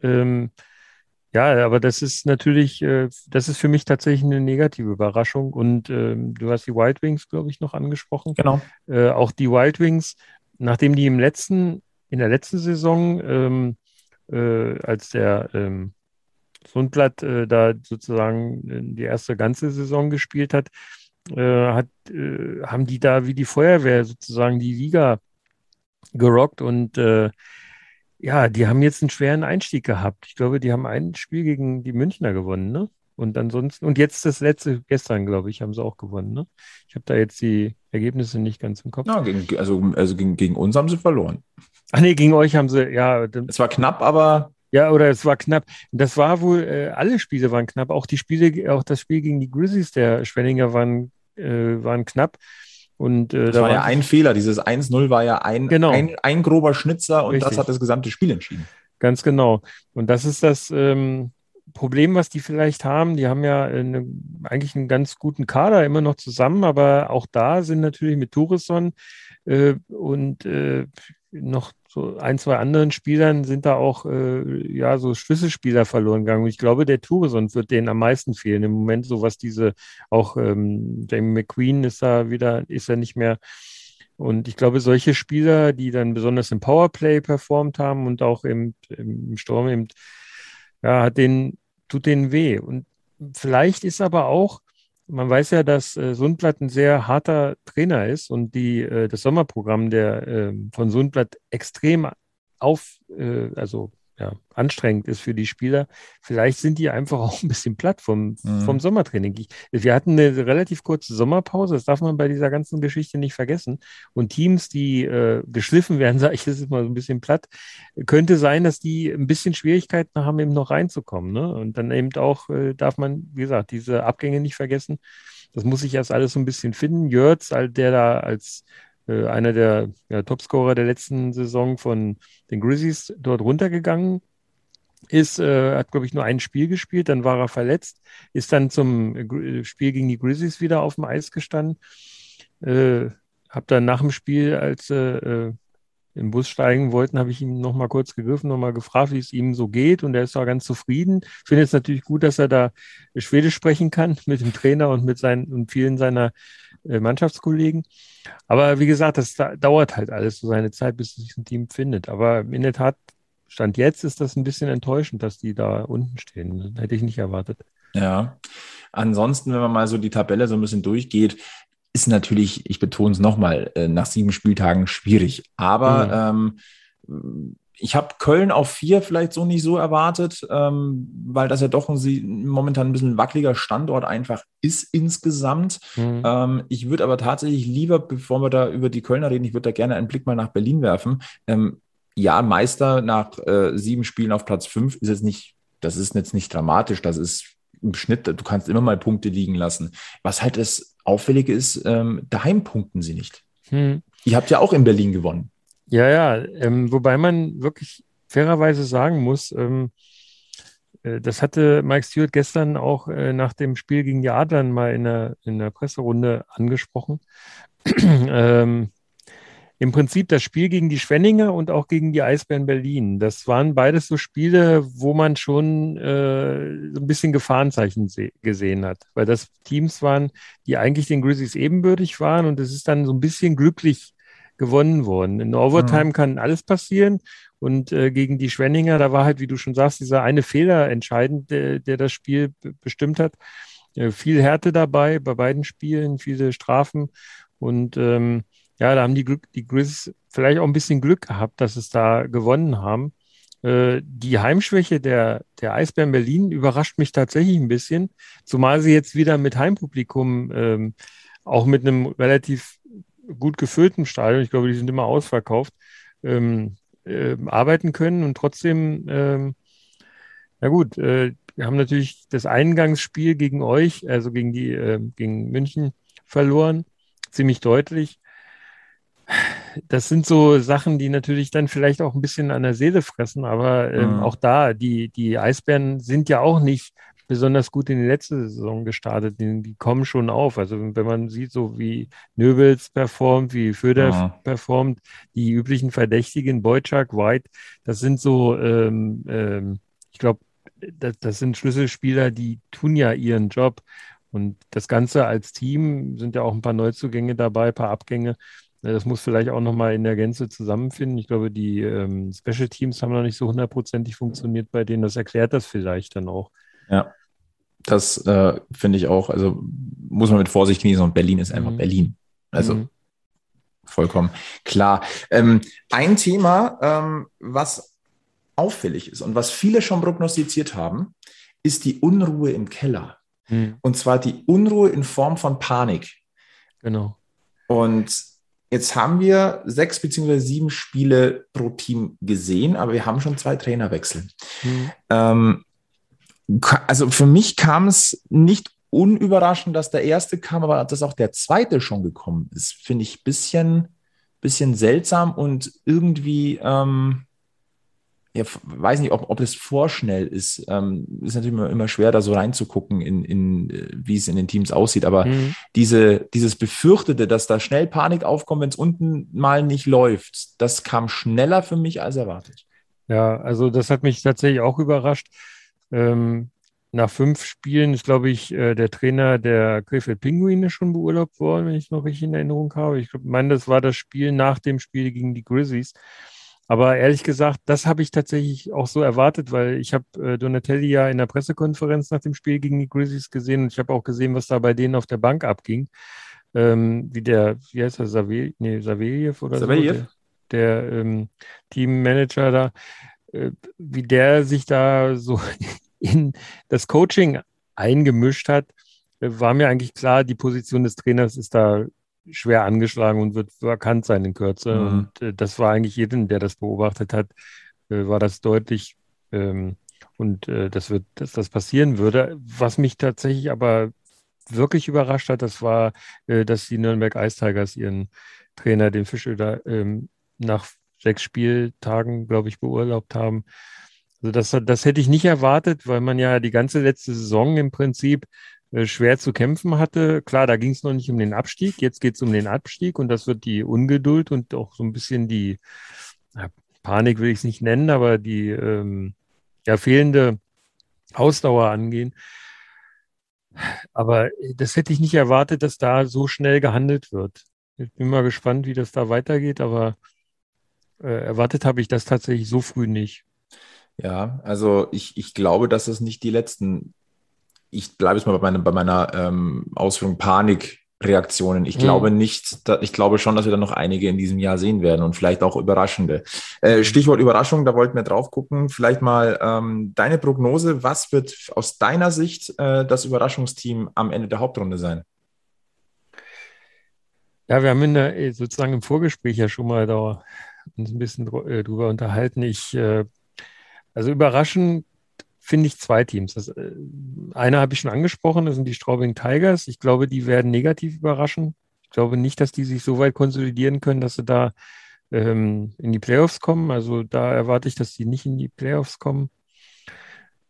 Ähm, ja, aber das ist natürlich, äh, das ist für mich tatsächlich eine negative Überraschung. Und ähm, du hast die Wild Wings, glaube ich, noch angesprochen. Genau. Äh, auch die Wild Wings, nachdem die im letzten in der letzten Saison, ähm, äh, als der ähm, Sundblatt äh, da sozusagen die erste ganze Saison gespielt hat, äh, hat äh, haben die da wie die Feuerwehr sozusagen die Liga gerockt und äh, ja, die haben jetzt einen schweren Einstieg gehabt. Ich glaube, die haben ein Spiel gegen die Münchner gewonnen, ne? Und ansonsten, und jetzt das letzte, gestern, glaube ich, haben sie auch gewonnen, ne? Ich habe da jetzt die Ergebnisse nicht ganz im Kopf. Ja, gegen, also, also gegen, gegen uns haben sie verloren. Ach nee, gegen euch haben sie, ja. Es war knapp, aber. Ja, oder es war knapp. Das war wohl, äh, alle Spiele waren knapp. Auch die Spiele, auch das Spiel gegen die Grizzlies der Schwenninger waren, äh, waren knapp. Und, äh, das da war ja ein Fehler. Dieses 1-0 war ja ein, genau. ein, ein, grober Schnitzer und Richtig. das hat das gesamte Spiel entschieden. Ganz genau. Und das ist das ähm, Problem, was die vielleicht haben. Die haben ja eine, eigentlich einen ganz guten Kader immer noch zusammen, aber auch da sind natürlich mit Tourisson äh, und äh, noch so ein, zwei anderen Spielern sind da auch äh, ja so Schlüsselspieler verloren gegangen. Und ich glaube, der Tourisson wird denen am meisten fehlen im Moment, so was diese auch ähm, Jamie McQueen ist da wieder, ist er nicht mehr. Und ich glaube, solche Spieler, die dann besonders im Powerplay performt haben und auch im, im Sturm eben, ja, hat den, tut denen weh. Und vielleicht ist aber auch man weiß ja, dass äh, Sundblatt ein sehr harter Trainer ist und die, äh, das Sommerprogramm der, äh, von Sundblatt extrem auf, äh, also ja, anstrengend ist für die Spieler. Vielleicht sind die einfach auch ein bisschen platt vom, mhm. vom Sommertraining. Ich, wir hatten eine relativ kurze Sommerpause, das darf man bei dieser ganzen Geschichte nicht vergessen. Und Teams, die äh, geschliffen werden, sage ich, das ist mal so ein bisschen platt, könnte sein, dass die ein bisschen Schwierigkeiten haben, eben noch reinzukommen. Ne? Und dann eben auch äh, darf man, wie gesagt, diese Abgänge nicht vergessen. Das muss ich erst alles so ein bisschen finden. Jörz, der da als äh, einer der ja, Topscorer der letzten Saison von den Grizzlies dort runtergegangen ist, äh, hat, glaube ich, nur ein Spiel gespielt, dann war er verletzt, ist dann zum äh, Spiel gegen die Grizzlies wieder auf dem Eis gestanden. Äh, hab dann nach dem Spiel, als äh, im Bus steigen wollten, habe ich ihm noch mal kurz gegriffen, noch mal gefragt, wie es ihm so geht und er ist auch ganz zufrieden. Ich finde es natürlich gut, dass er da Schwedisch sprechen kann mit dem Trainer und mit seinen und vielen seiner äh, Mannschaftskollegen. Aber wie gesagt, das dauert halt alles so seine Zeit, bis sich ein Team findet. Aber in der Tat, Stand jetzt ist das ein bisschen enttäuschend, dass die da unten stehen. Das hätte ich nicht erwartet. Ja. Ansonsten, wenn man mal so die Tabelle so ein bisschen durchgeht, ist natürlich, ich betone es nochmal, äh, nach sieben Spieltagen schwierig. Aber mhm. ähm, ich habe Köln auf vier vielleicht so nicht so erwartet, ähm, weil das ja doch ein, momentan ein bisschen wackeliger Standort einfach ist insgesamt. Mhm. Ähm, ich würde aber tatsächlich lieber, bevor wir da über die Kölner reden, ich würde da gerne einen Blick mal nach Berlin werfen. Ähm, ja, Meister nach äh, sieben Spielen auf Platz fünf ist jetzt nicht, das ist jetzt nicht dramatisch, das ist im Schnitt, du kannst immer mal Punkte liegen lassen. Was halt das Auffällige ist, ähm, daheim punkten sie nicht. Hm. Ihr habt ja auch in Berlin gewonnen. Ja, ja, ähm, wobei man wirklich fairerweise sagen muss, ähm, äh, das hatte Mike Stewart gestern auch äh, nach dem Spiel gegen die Adlern mal in der, in der Presserunde angesprochen. ähm, Im Prinzip das Spiel gegen die Schwenninger und auch gegen die Eisbären Berlin. Das waren beides so Spiele, wo man schon äh, so ein bisschen Gefahrenzeichen gesehen hat, weil das Teams waren, die eigentlich den Grizzlies ebenbürtig waren und es ist dann so ein bisschen glücklich gewonnen worden. In Overtime mhm. kann alles passieren und äh, gegen die Schwenninger, da war halt, wie du schon sagst, dieser eine Fehler entscheidend, der, der das Spiel bestimmt hat. Äh, viel Härte dabei bei beiden Spielen, viele Strafen. Und ähm, ja, da haben die, Glück, die Grizz vielleicht auch ein bisschen Glück gehabt, dass es da gewonnen haben. Äh, die Heimschwäche der, der Eisbären Berlin überrascht mich tatsächlich ein bisschen, zumal sie jetzt wieder mit Heimpublikum, ähm, auch mit einem relativ gut gefüllten Stadion, ich glaube, die sind immer ausverkauft, ähm, äh, arbeiten können und trotzdem, ähm, na gut, äh, wir haben natürlich das Eingangsspiel gegen euch, also gegen die, äh, gegen München verloren, ziemlich deutlich. Das sind so Sachen, die natürlich dann vielleicht auch ein bisschen an der Seele fressen, aber ähm, mhm. auch da, die, die Eisbären sind ja auch nicht besonders gut in die letzte Saison gestartet. Die, die, kommen schon auf. Also wenn man sieht, so wie Nöbels performt, wie Föder ja. performt, die üblichen Verdächtigen, Boyczak, White, das sind so, ähm, ähm, ich glaube, das, das sind Schlüsselspieler, die tun ja ihren Job. Und das Ganze als Team sind ja auch ein paar Neuzugänge dabei, ein paar Abgänge. Das muss vielleicht auch nochmal in der Gänze zusammenfinden. Ich glaube, die ähm, Special Teams haben noch nicht so hundertprozentig funktioniert bei denen. Das erklärt das vielleicht dann auch. Ja. Das äh, finde ich auch, also muss man mit Vorsicht genießen und Berlin ist einfach mhm. Berlin. Also mhm. vollkommen klar. Ähm, ein Thema, ähm, was auffällig ist und was viele schon prognostiziert haben, ist die Unruhe im Keller. Mhm. Und zwar die Unruhe in Form von Panik. Genau. Und jetzt haben wir sechs beziehungsweise sieben Spiele pro Team gesehen, aber wir haben schon zwei Trainerwechsel. Mhm. Ähm, also für mich kam es nicht unüberraschend, dass der erste kam, aber dass auch der zweite schon gekommen ist, finde ich ein bisschen, bisschen seltsam und irgendwie, ähm, ja, weiß nicht, ob, ob das vorschnell ist. Ähm, ist natürlich immer, immer schwer, da so reinzugucken, in, in, äh, wie es in den Teams aussieht. Aber mhm. diese, dieses Befürchtete, dass da schnell Panik aufkommt, wenn es unten mal nicht läuft, das kam schneller für mich als erwartet. Ja, also das hat mich tatsächlich auch überrascht. Ähm, nach fünf Spielen ist, glaube ich, äh, der Trainer der Krefeld Pinguine schon beurlaubt worden, wenn ich es noch richtig in Erinnerung habe. Ich meine, das war das Spiel nach dem Spiel gegen die Grizzlies. Aber ehrlich gesagt, das habe ich tatsächlich auch so erwartet, weil ich habe äh, Donatelli ja in der Pressekonferenz nach dem Spiel gegen die Grizzlies gesehen und ich habe auch gesehen, was da bei denen auf der Bank abging. Ähm, wie der, wie heißt er, Saveljev nee, oder Saveljev? so? Der, der ähm, Teammanager da. Äh, wie der sich da so in das Coaching eingemischt hat, äh, war mir eigentlich klar, die Position des Trainers ist da schwer angeschlagen und wird vakant sein in Kürze. Mhm. Und äh, das war eigentlich jedem, der das beobachtet hat, äh, war das deutlich. Ähm, und äh, das wird, dass das passieren würde. Was mich tatsächlich aber wirklich überrascht hat, das war, äh, dass die Nürnberg Ice Tigers ihren Trainer, den Fischöder, ähm, nach sechs Spieltagen, glaube ich, beurlaubt haben. Also das, das hätte ich nicht erwartet, weil man ja die ganze letzte Saison im Prinzip schwer zu kämpfen hatte. Klar, da ging es noch nicht um den Abstieg, jetzt geht es um den Abstieg und das wird die Ungeduld und auch so ein bisschen die Panik will ich es nicht nennen, aber die ähm, ja, fehlende Ausdauer angehen. Aber das hätte ich nicht erwartet, dass da so schnell gehandelt wird. Ich bin mal gespannt, wie das da weitergeht, aber äh, erwartet habe ich das tatsächlich so früh nicht. Ja, also ich, ich glaube, dass es nicht die letzten, ich bleibe jetzt mal bei meiner, bei meiner ähm, Ausführung Panikreaktionen. Ich mhm. glaube nicht, da, ich glaube schon, dass wir da noch einige in diesem Jahr sehen werden und vielleicht auch überraschende. Äh. Stichwort Überraschung, da wollten wir drauf gucken. Vielleicht mal ähm, deine Prognose. Was wird aus deiner Sicht äh, das Überraschungsteam am Ende der Hauptrunde sein? Ja, wir haben in der, sozusagen im Vorgespräch ja schon mal da uns ein bisschen äh, drüber unterhalten. Ich, äh, also überraschend finde ich, zwei Teams. Das, äh, eine habe ich schon angesprochen, das sind die Straubing Tigers. Ich glaube, die werden negativ überraschen. Ich glaube nicht, dass die sich so weit konsolidieren können, dass sie da ähm, in die Playoffs kommen. Also da erwarte ich, dass die nicht in die Playoffs kommen.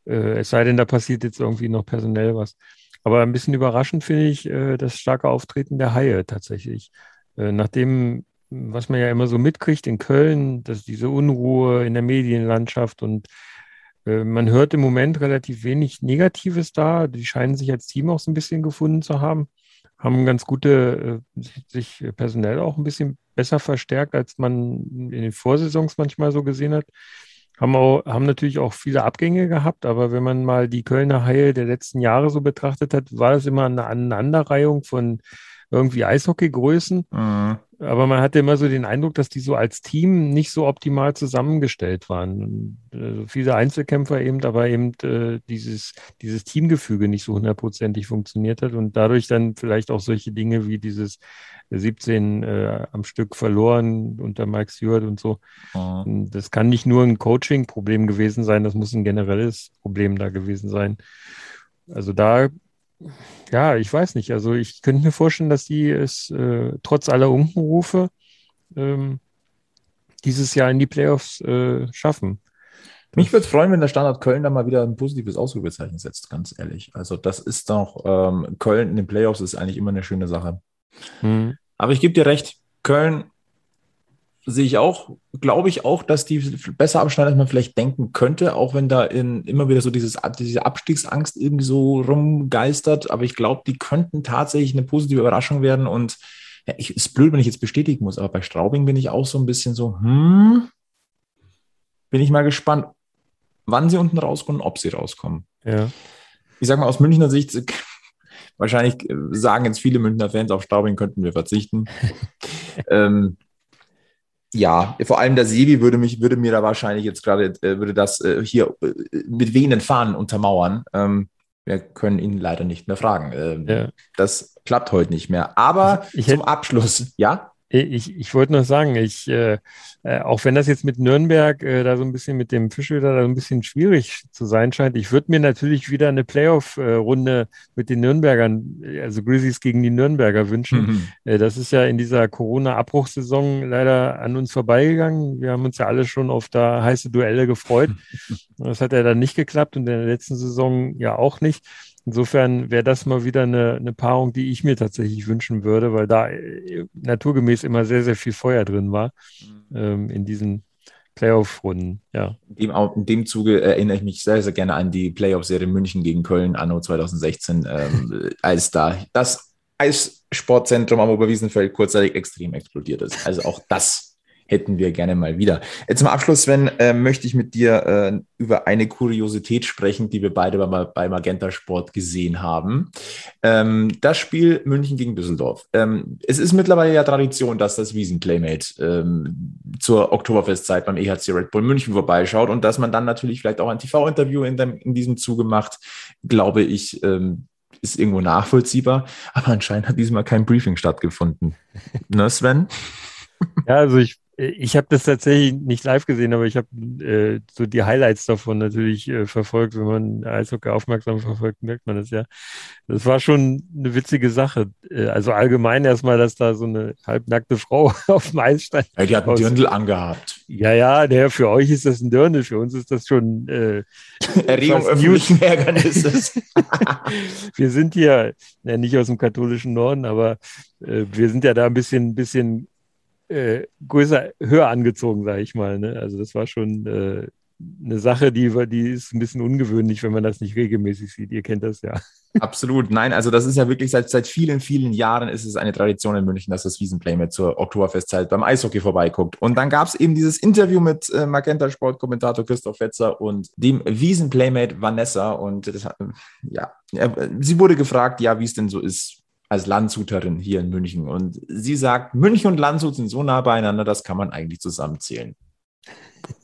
Äh, es sei denn, da passiert jetzt irgendwie noch personell was. Aber ein bisschen überraschend finde ich äh, das starke Auftreten der Haie tatsächlich. Äh, nachdem, was man ja immer so mitkriegt in Köln, dass diese Unruhe in der Medienlandschaft und man hört im Moment relativ wenig Negatives da. Die scheinen sich als Team auch so ein bisschen gefunden zu haben, haben ganz gute, äh, sich personell auch ein bisschen besser verstärkt, als man in den Vorsaisons manchmal so gesehen hat. Haben, auch, haben natürlich auch viele Abgänge gehabt, aber wenn man mal die Kölner Haie der letzten Jahre so betrachtet hat, war das immer eine Aneinanderreihung von irgendwie Eishockeygrößen. Mhm. Aber man hatte immer so den Eindruck, dass die so als Team nicht so optimal zusammengestellt waren. Also viele Einzelkämpfer eben, aber eben äh, dieses, dieses Teamgefüge nicht so hundertprozentig funktioniert hat und dadurch dann vielleicht auch solche Dinge wie dieses 17 äh, am Stück verloren unter Mike Stewart und so. Mhm. Das kann nicht nur ein Coaching-Problem gewesen sein, das muss ein generelles Problem da gewesen sein. Also da ja, ich weiß nicht. Also ich könnte mir vorstellen, dass die es äh, trotz aller Unkenrufe ähm, dieses Jahr in die Playoffs äh, schaffen. Mich würde es freuen, wenn der Standard Köln da mal wieder ein positives Ausrufezeichen setzt, ganz ehrlich. Also das ist doch, ähm, Köln in den Playoffs ist eigentlich immer eine schöne Sache. Mhm. Aber ich gebe dir recht, Köln sehe ich auch, glaube ich auch, dass die besser abschneiden, als man vielleicht denken könnte, auch wenn da in, immer wieder so dieses, diese Abstiegsangst irgendwie so rumgeistert. Aber ich glaube, die könnten tatsächlich eine positive Überraschung werden. Und ja, ich, ist blöd, wenn ich jetzt bestätigen muss, aber bei Straubing bin ich auch so ein bisschen so, hm, bin ich mal gespannt, wann sie unten rauskommen, ob sie rauskommen. Ja. Ich sage mal aus Münchner Sicht, wahrscheinlich sagen jetzt viele Münchner Fans, auf Straubing könnten wir verzichten. ähm, ja, vor allem der Sevi würde mich, würde mir da wahrscheinlich jetzt gerade, äh, würde das äh, hier äh, mit wehenden Fahnen untermauern. Ähm, wir können ihn leider nicht mehr fragen. Ähm, ja. Das klappt heute nicht mehr. Aber ich, zum Abschluss, ja? Ich, ich wollte noch sagen, ich, äh, äh, auch wenn das jetzt mit Nürnberg äh, da so ein bisschen mit dem Fischwilder da so ein bisschen schwierig zu sein scheint, ich würde mir natürlich wieder eine Playoff-Runde mit den Nürnbergern, also Grizzlies gegen die Nürnberger wünschen. Mhm. Äh, das ist ja in dieser Corona-Abbruchssaison leider an uns vorbeigegangen. Wir haben uns ja alle schon auf da heiße Duelle gefreut. Das hat ja dann nicht geklappt und in der letzten Saison ja auch nicht. Insofern wäre das mal wieder eine, eine Paarung, die ich mir tatsächlich wünschen würde, weil da äh, naturgemäß immer sehr, sehr viel Feuer drin war mhm. ähm, in diesen Playoff-Runden. Ja. In dem, in dem Zuge erinnere ich mich sehr, sehr gerne an die Playoff-Serie München gegen Köln anno 2016, ähm, als da das Eissportzentrum am Oberwiesenfeld kurzzeitig extrem explodiert ist. Also auch das hätten wir gerne mal wieder. Jetzt zum Abschluss, Sven, äh, möchte ich mit dir äh, über eine Kuriosität sprechen, die wir beide bei, bei Magenta Sport gesehen haben. Ähm, das Spiel München gegen Düsseldorf. Ähm, es ist mittlerweile ja Tradition, dass das Wiesen-Playmate ähm, zur Oktoberfestzeit beim EHC Red Bull München vorbeischaut und dass man dann natürlich vielleicht auch ein TV-Interview in, in, diesem Zuge macht, glaube ich, ähm, ist irgendwo nachvollziehbar. Aber anscheinend hat diesmal kein Briefing stattgefunden. ne, Sven? Ja, also ich ich habe das tatsächlich nicht live gesehen, aber ich habe äh, so die Highlights davon natürlich äh, verfolgt. Wenn man Eishockey aufmerksam verfolgt, merkt man das ja. Das war schon eine witzige Sache. Äh, also allgemein erstmal, dass da so eine halbnackte Frau auf dem Eis stand. Ja, die hat einen Dirndl angehabt. Ja, ja, der, für euch ist das ein Dirndl, für uns ist das schon äh, Erregung öffentlichen Ärgernisses. wir sind hier, ja, nicht aus dem katholischen Norden, aber äh, wir sind ja da ein bisschen, bisschen äh, größer, höher angezogen, sage ich mal. Ne? Also das war schon äh, eine Sache, die, die ist ein bisschen ungewöhnlich, wenn man das nicht regelmäßig sieht. Ihr kennt das ja. Absolut. Nein, also das ist ja wirklich seit, seit vielen, vielen Jahren ist es eine Tradition in München, dass das Wiesenplay mit zur Oktoberfestzeit beim Eishockey vorbeiguckt. Und dann gab es eben dieses Interview mit äh, Magenta Sportkommentator Christoph Fetzer und dem Wiesenplaymate Vanessa. Und das, ja, sie wurde gefragt, ja, wie es denn so ist, als Landshuterin hier in München. Und sie sagt, München und Landshut sind so nah beieinander, das kann man eigentlich zusammenzählen.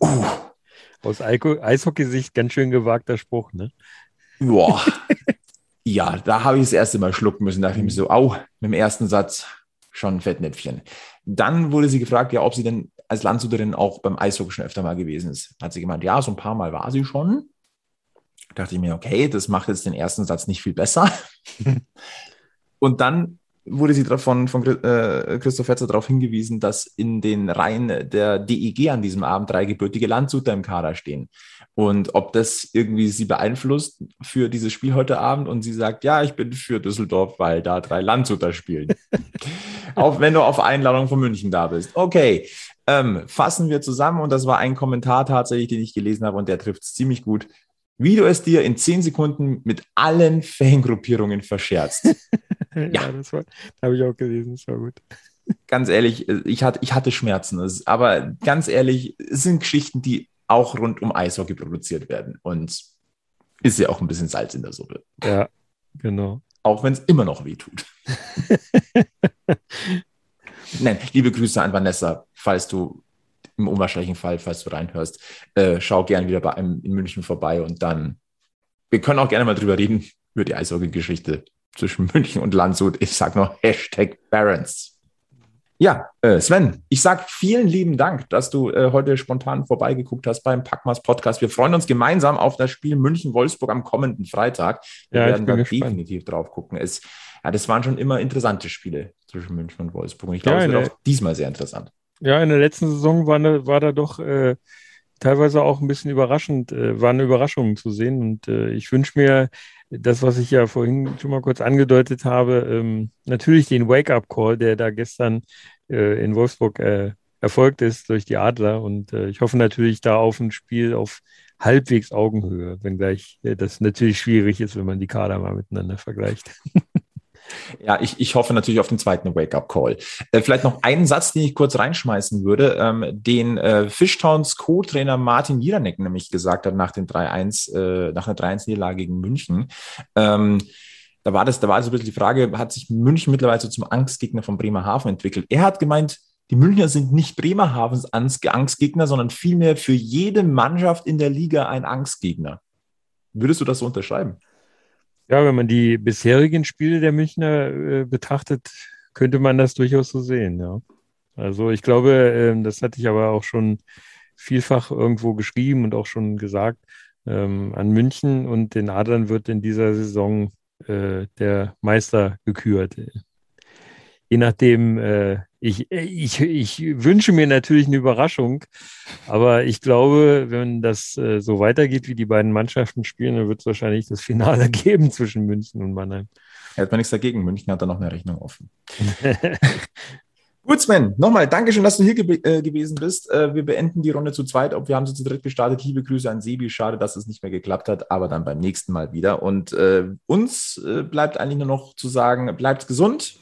Uh. Aus Eishockey-Sicht ganz schön gewagter Spruch, ne? Boah. ja, da habe ich das erste Mal schlucken müssen. Da dachte ich mir so, au, mit dem ersten Satz schon ein Fettnäpfchen. Dann wurde sie gefragt, ja, ob sie denn als Landshuterin auch beim Eishockey schon öfter mal gewesen ist. Hat sie gemeint, ja, so ein paar Mal war sie schon. dachte ich mir, okay, das macht jetzt den ersten Satz nicht viel besser. und dann wurde sie davon von äh, Christoph Fetzer darauf hingewiesen, dass in den Reihen der DEG an diesem Abend drei gebürtige Landshuter im Kader stehen. Und ob das irgendwie sie beeinflusst für dieses Spiel heute Abend. Und sie sagt, ja, ich bin für Düsseldorf, weil da drei Landshuter spielen. auch wenn du auf Einladung von München da bist. Okay, ähm, fassen wir zusammen. Und das war ein Kommentar tatsächlich, den ich gelesen habe und der trifft es ziemlich gut wie du es dir in zehn Sekunden mit allen Fangruppierungen verscherzt. ja, ja, das habe ich auch gelesen, das war gut. Ganz ehrlich, ich hatte, ich hatte Schmerzen, aber ganz ehrlich, es sind Geschichten, die auch rund um Eishockey produziert werden und ist ja auch ein bisschen Salz in der Suppe. Ja, genau. Auch wenn es immer noch weh tut. Nein, liebe Grüße an Vanessa, falls du im unwahrscheinlichen Fall, falls du reinhörst, äh, schau gerne wieder bei einem in München vorbei und dann, wir können auch gerne mal drüber reden, über die Eishockey-Geschichte zwischen München und Landshut. Ich sage noch Hashtag Barons. Ja, äh, Sven, ich sage vielen lieben Dank, dass du äh, heute spontan vorbeigeguckt hast beim Packmas Podcast. Wir freuen uns gemeinsam auf das Spiel München-Wolfsburg am kommenden Freitag. Wir ja, werden da definitiv drauf gucken. Es, ja, das waren schon immer interessante Spiele zwischen München und Wolfsburg. Und ich glaube, ja, es wird auch diesmal sehr interessant. Ja, in der letzten Saison war, ne, war da doch äh, teilweise auch ein bisschen überraschend, äh, waren Überraschungen zu sehen. Und äh, ich wünsche mir das, was ich ja vorhin schon mal kurz angedeutet habe, ähm, natürlich den Wake-up-Call, der da gestern äh, in Wolfsburg äh, erfolgt ist durch die Adler. Und äh, ich hoffe natürlich da auf ein Spiel auf halbwegs Augenhöhe, wenngleich das natürlich schwierig ist, wenn man die Kader mal miteinander vergleicht. Ja, ich, ich hoffe natürlich auf den zweiten Wake-up-Call. Äh, vielleicht noch einen Satz, den ich kurz reinschmeißen würde, ähm, den äh, Fishtowns Co-Trainer Martin Jiranek nämlich gesagt hat nach dem 3-1, äh, nach einer 3-1-Niederlage gegen München. Ähm, da war das, da war so ein bisschen die Frage, hat sich München mittlerweile so zum Angstgegner von Bremerhaven entwickelt? Er hat gemeint, die Münchner sind nicht Bremerhavens Angstgegner, sondern vielmehr für jede Mannschaft in der Liga ein Angstgegner. Würdest du das so unterschreiben? Ja, wenn man die bisherigen Spiele der Münchner äh, betrachtet, könnte man das durchaus so sehen, ja. Also ich glaube, äh, das hatte ich aber auch schon vielfach irgendwo geschrieben und auch schon gesagt, ähm, an München und den Adlern wird in dieser Saison äh, der Meister gekürt je nachdem, äh, ich, ich, ich wünsche mir natürlich eine Überraschung, aber ich glaube, wenn das äh, so weitergeht, wie die beiden Mannschaften spielen, dann wird es wahrscheinlich das Finale geben zwischen München und Mannheim. Hält man nichts dagegen. München hat da noch eine Rechnung offen. Gut, Sven, nochmal Dankeschön, dass du hier ge äh, gewesen bist. Äh, wir beenden die Runde zu zweit. Ob wir haben sie zu dritt gestartet. Liebe Grüße an Sebi. Schade, dass es nicht mehr geklappt hat, aber dann beim nächsten Mal wieder. Und äh, uns äh, bleibt eigentlich nur noch zu sagen, bleibt gesund,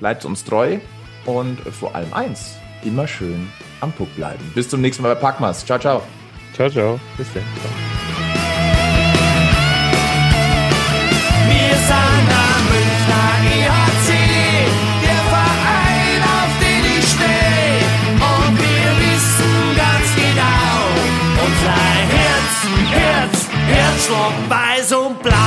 bleibt uns treu und vor allem eins, immer schön am Puck bleiben. Bis zum nächsten Mal bei Packmas. Ciao, ciao. Ciao, ciao. Bis dann. Ciao. Wir sind am Münchner EHC, der Verein, auf den ich stehe. Und wir wissen ganz genau, unser Herz, Herz, Herzschlag weiß und blau.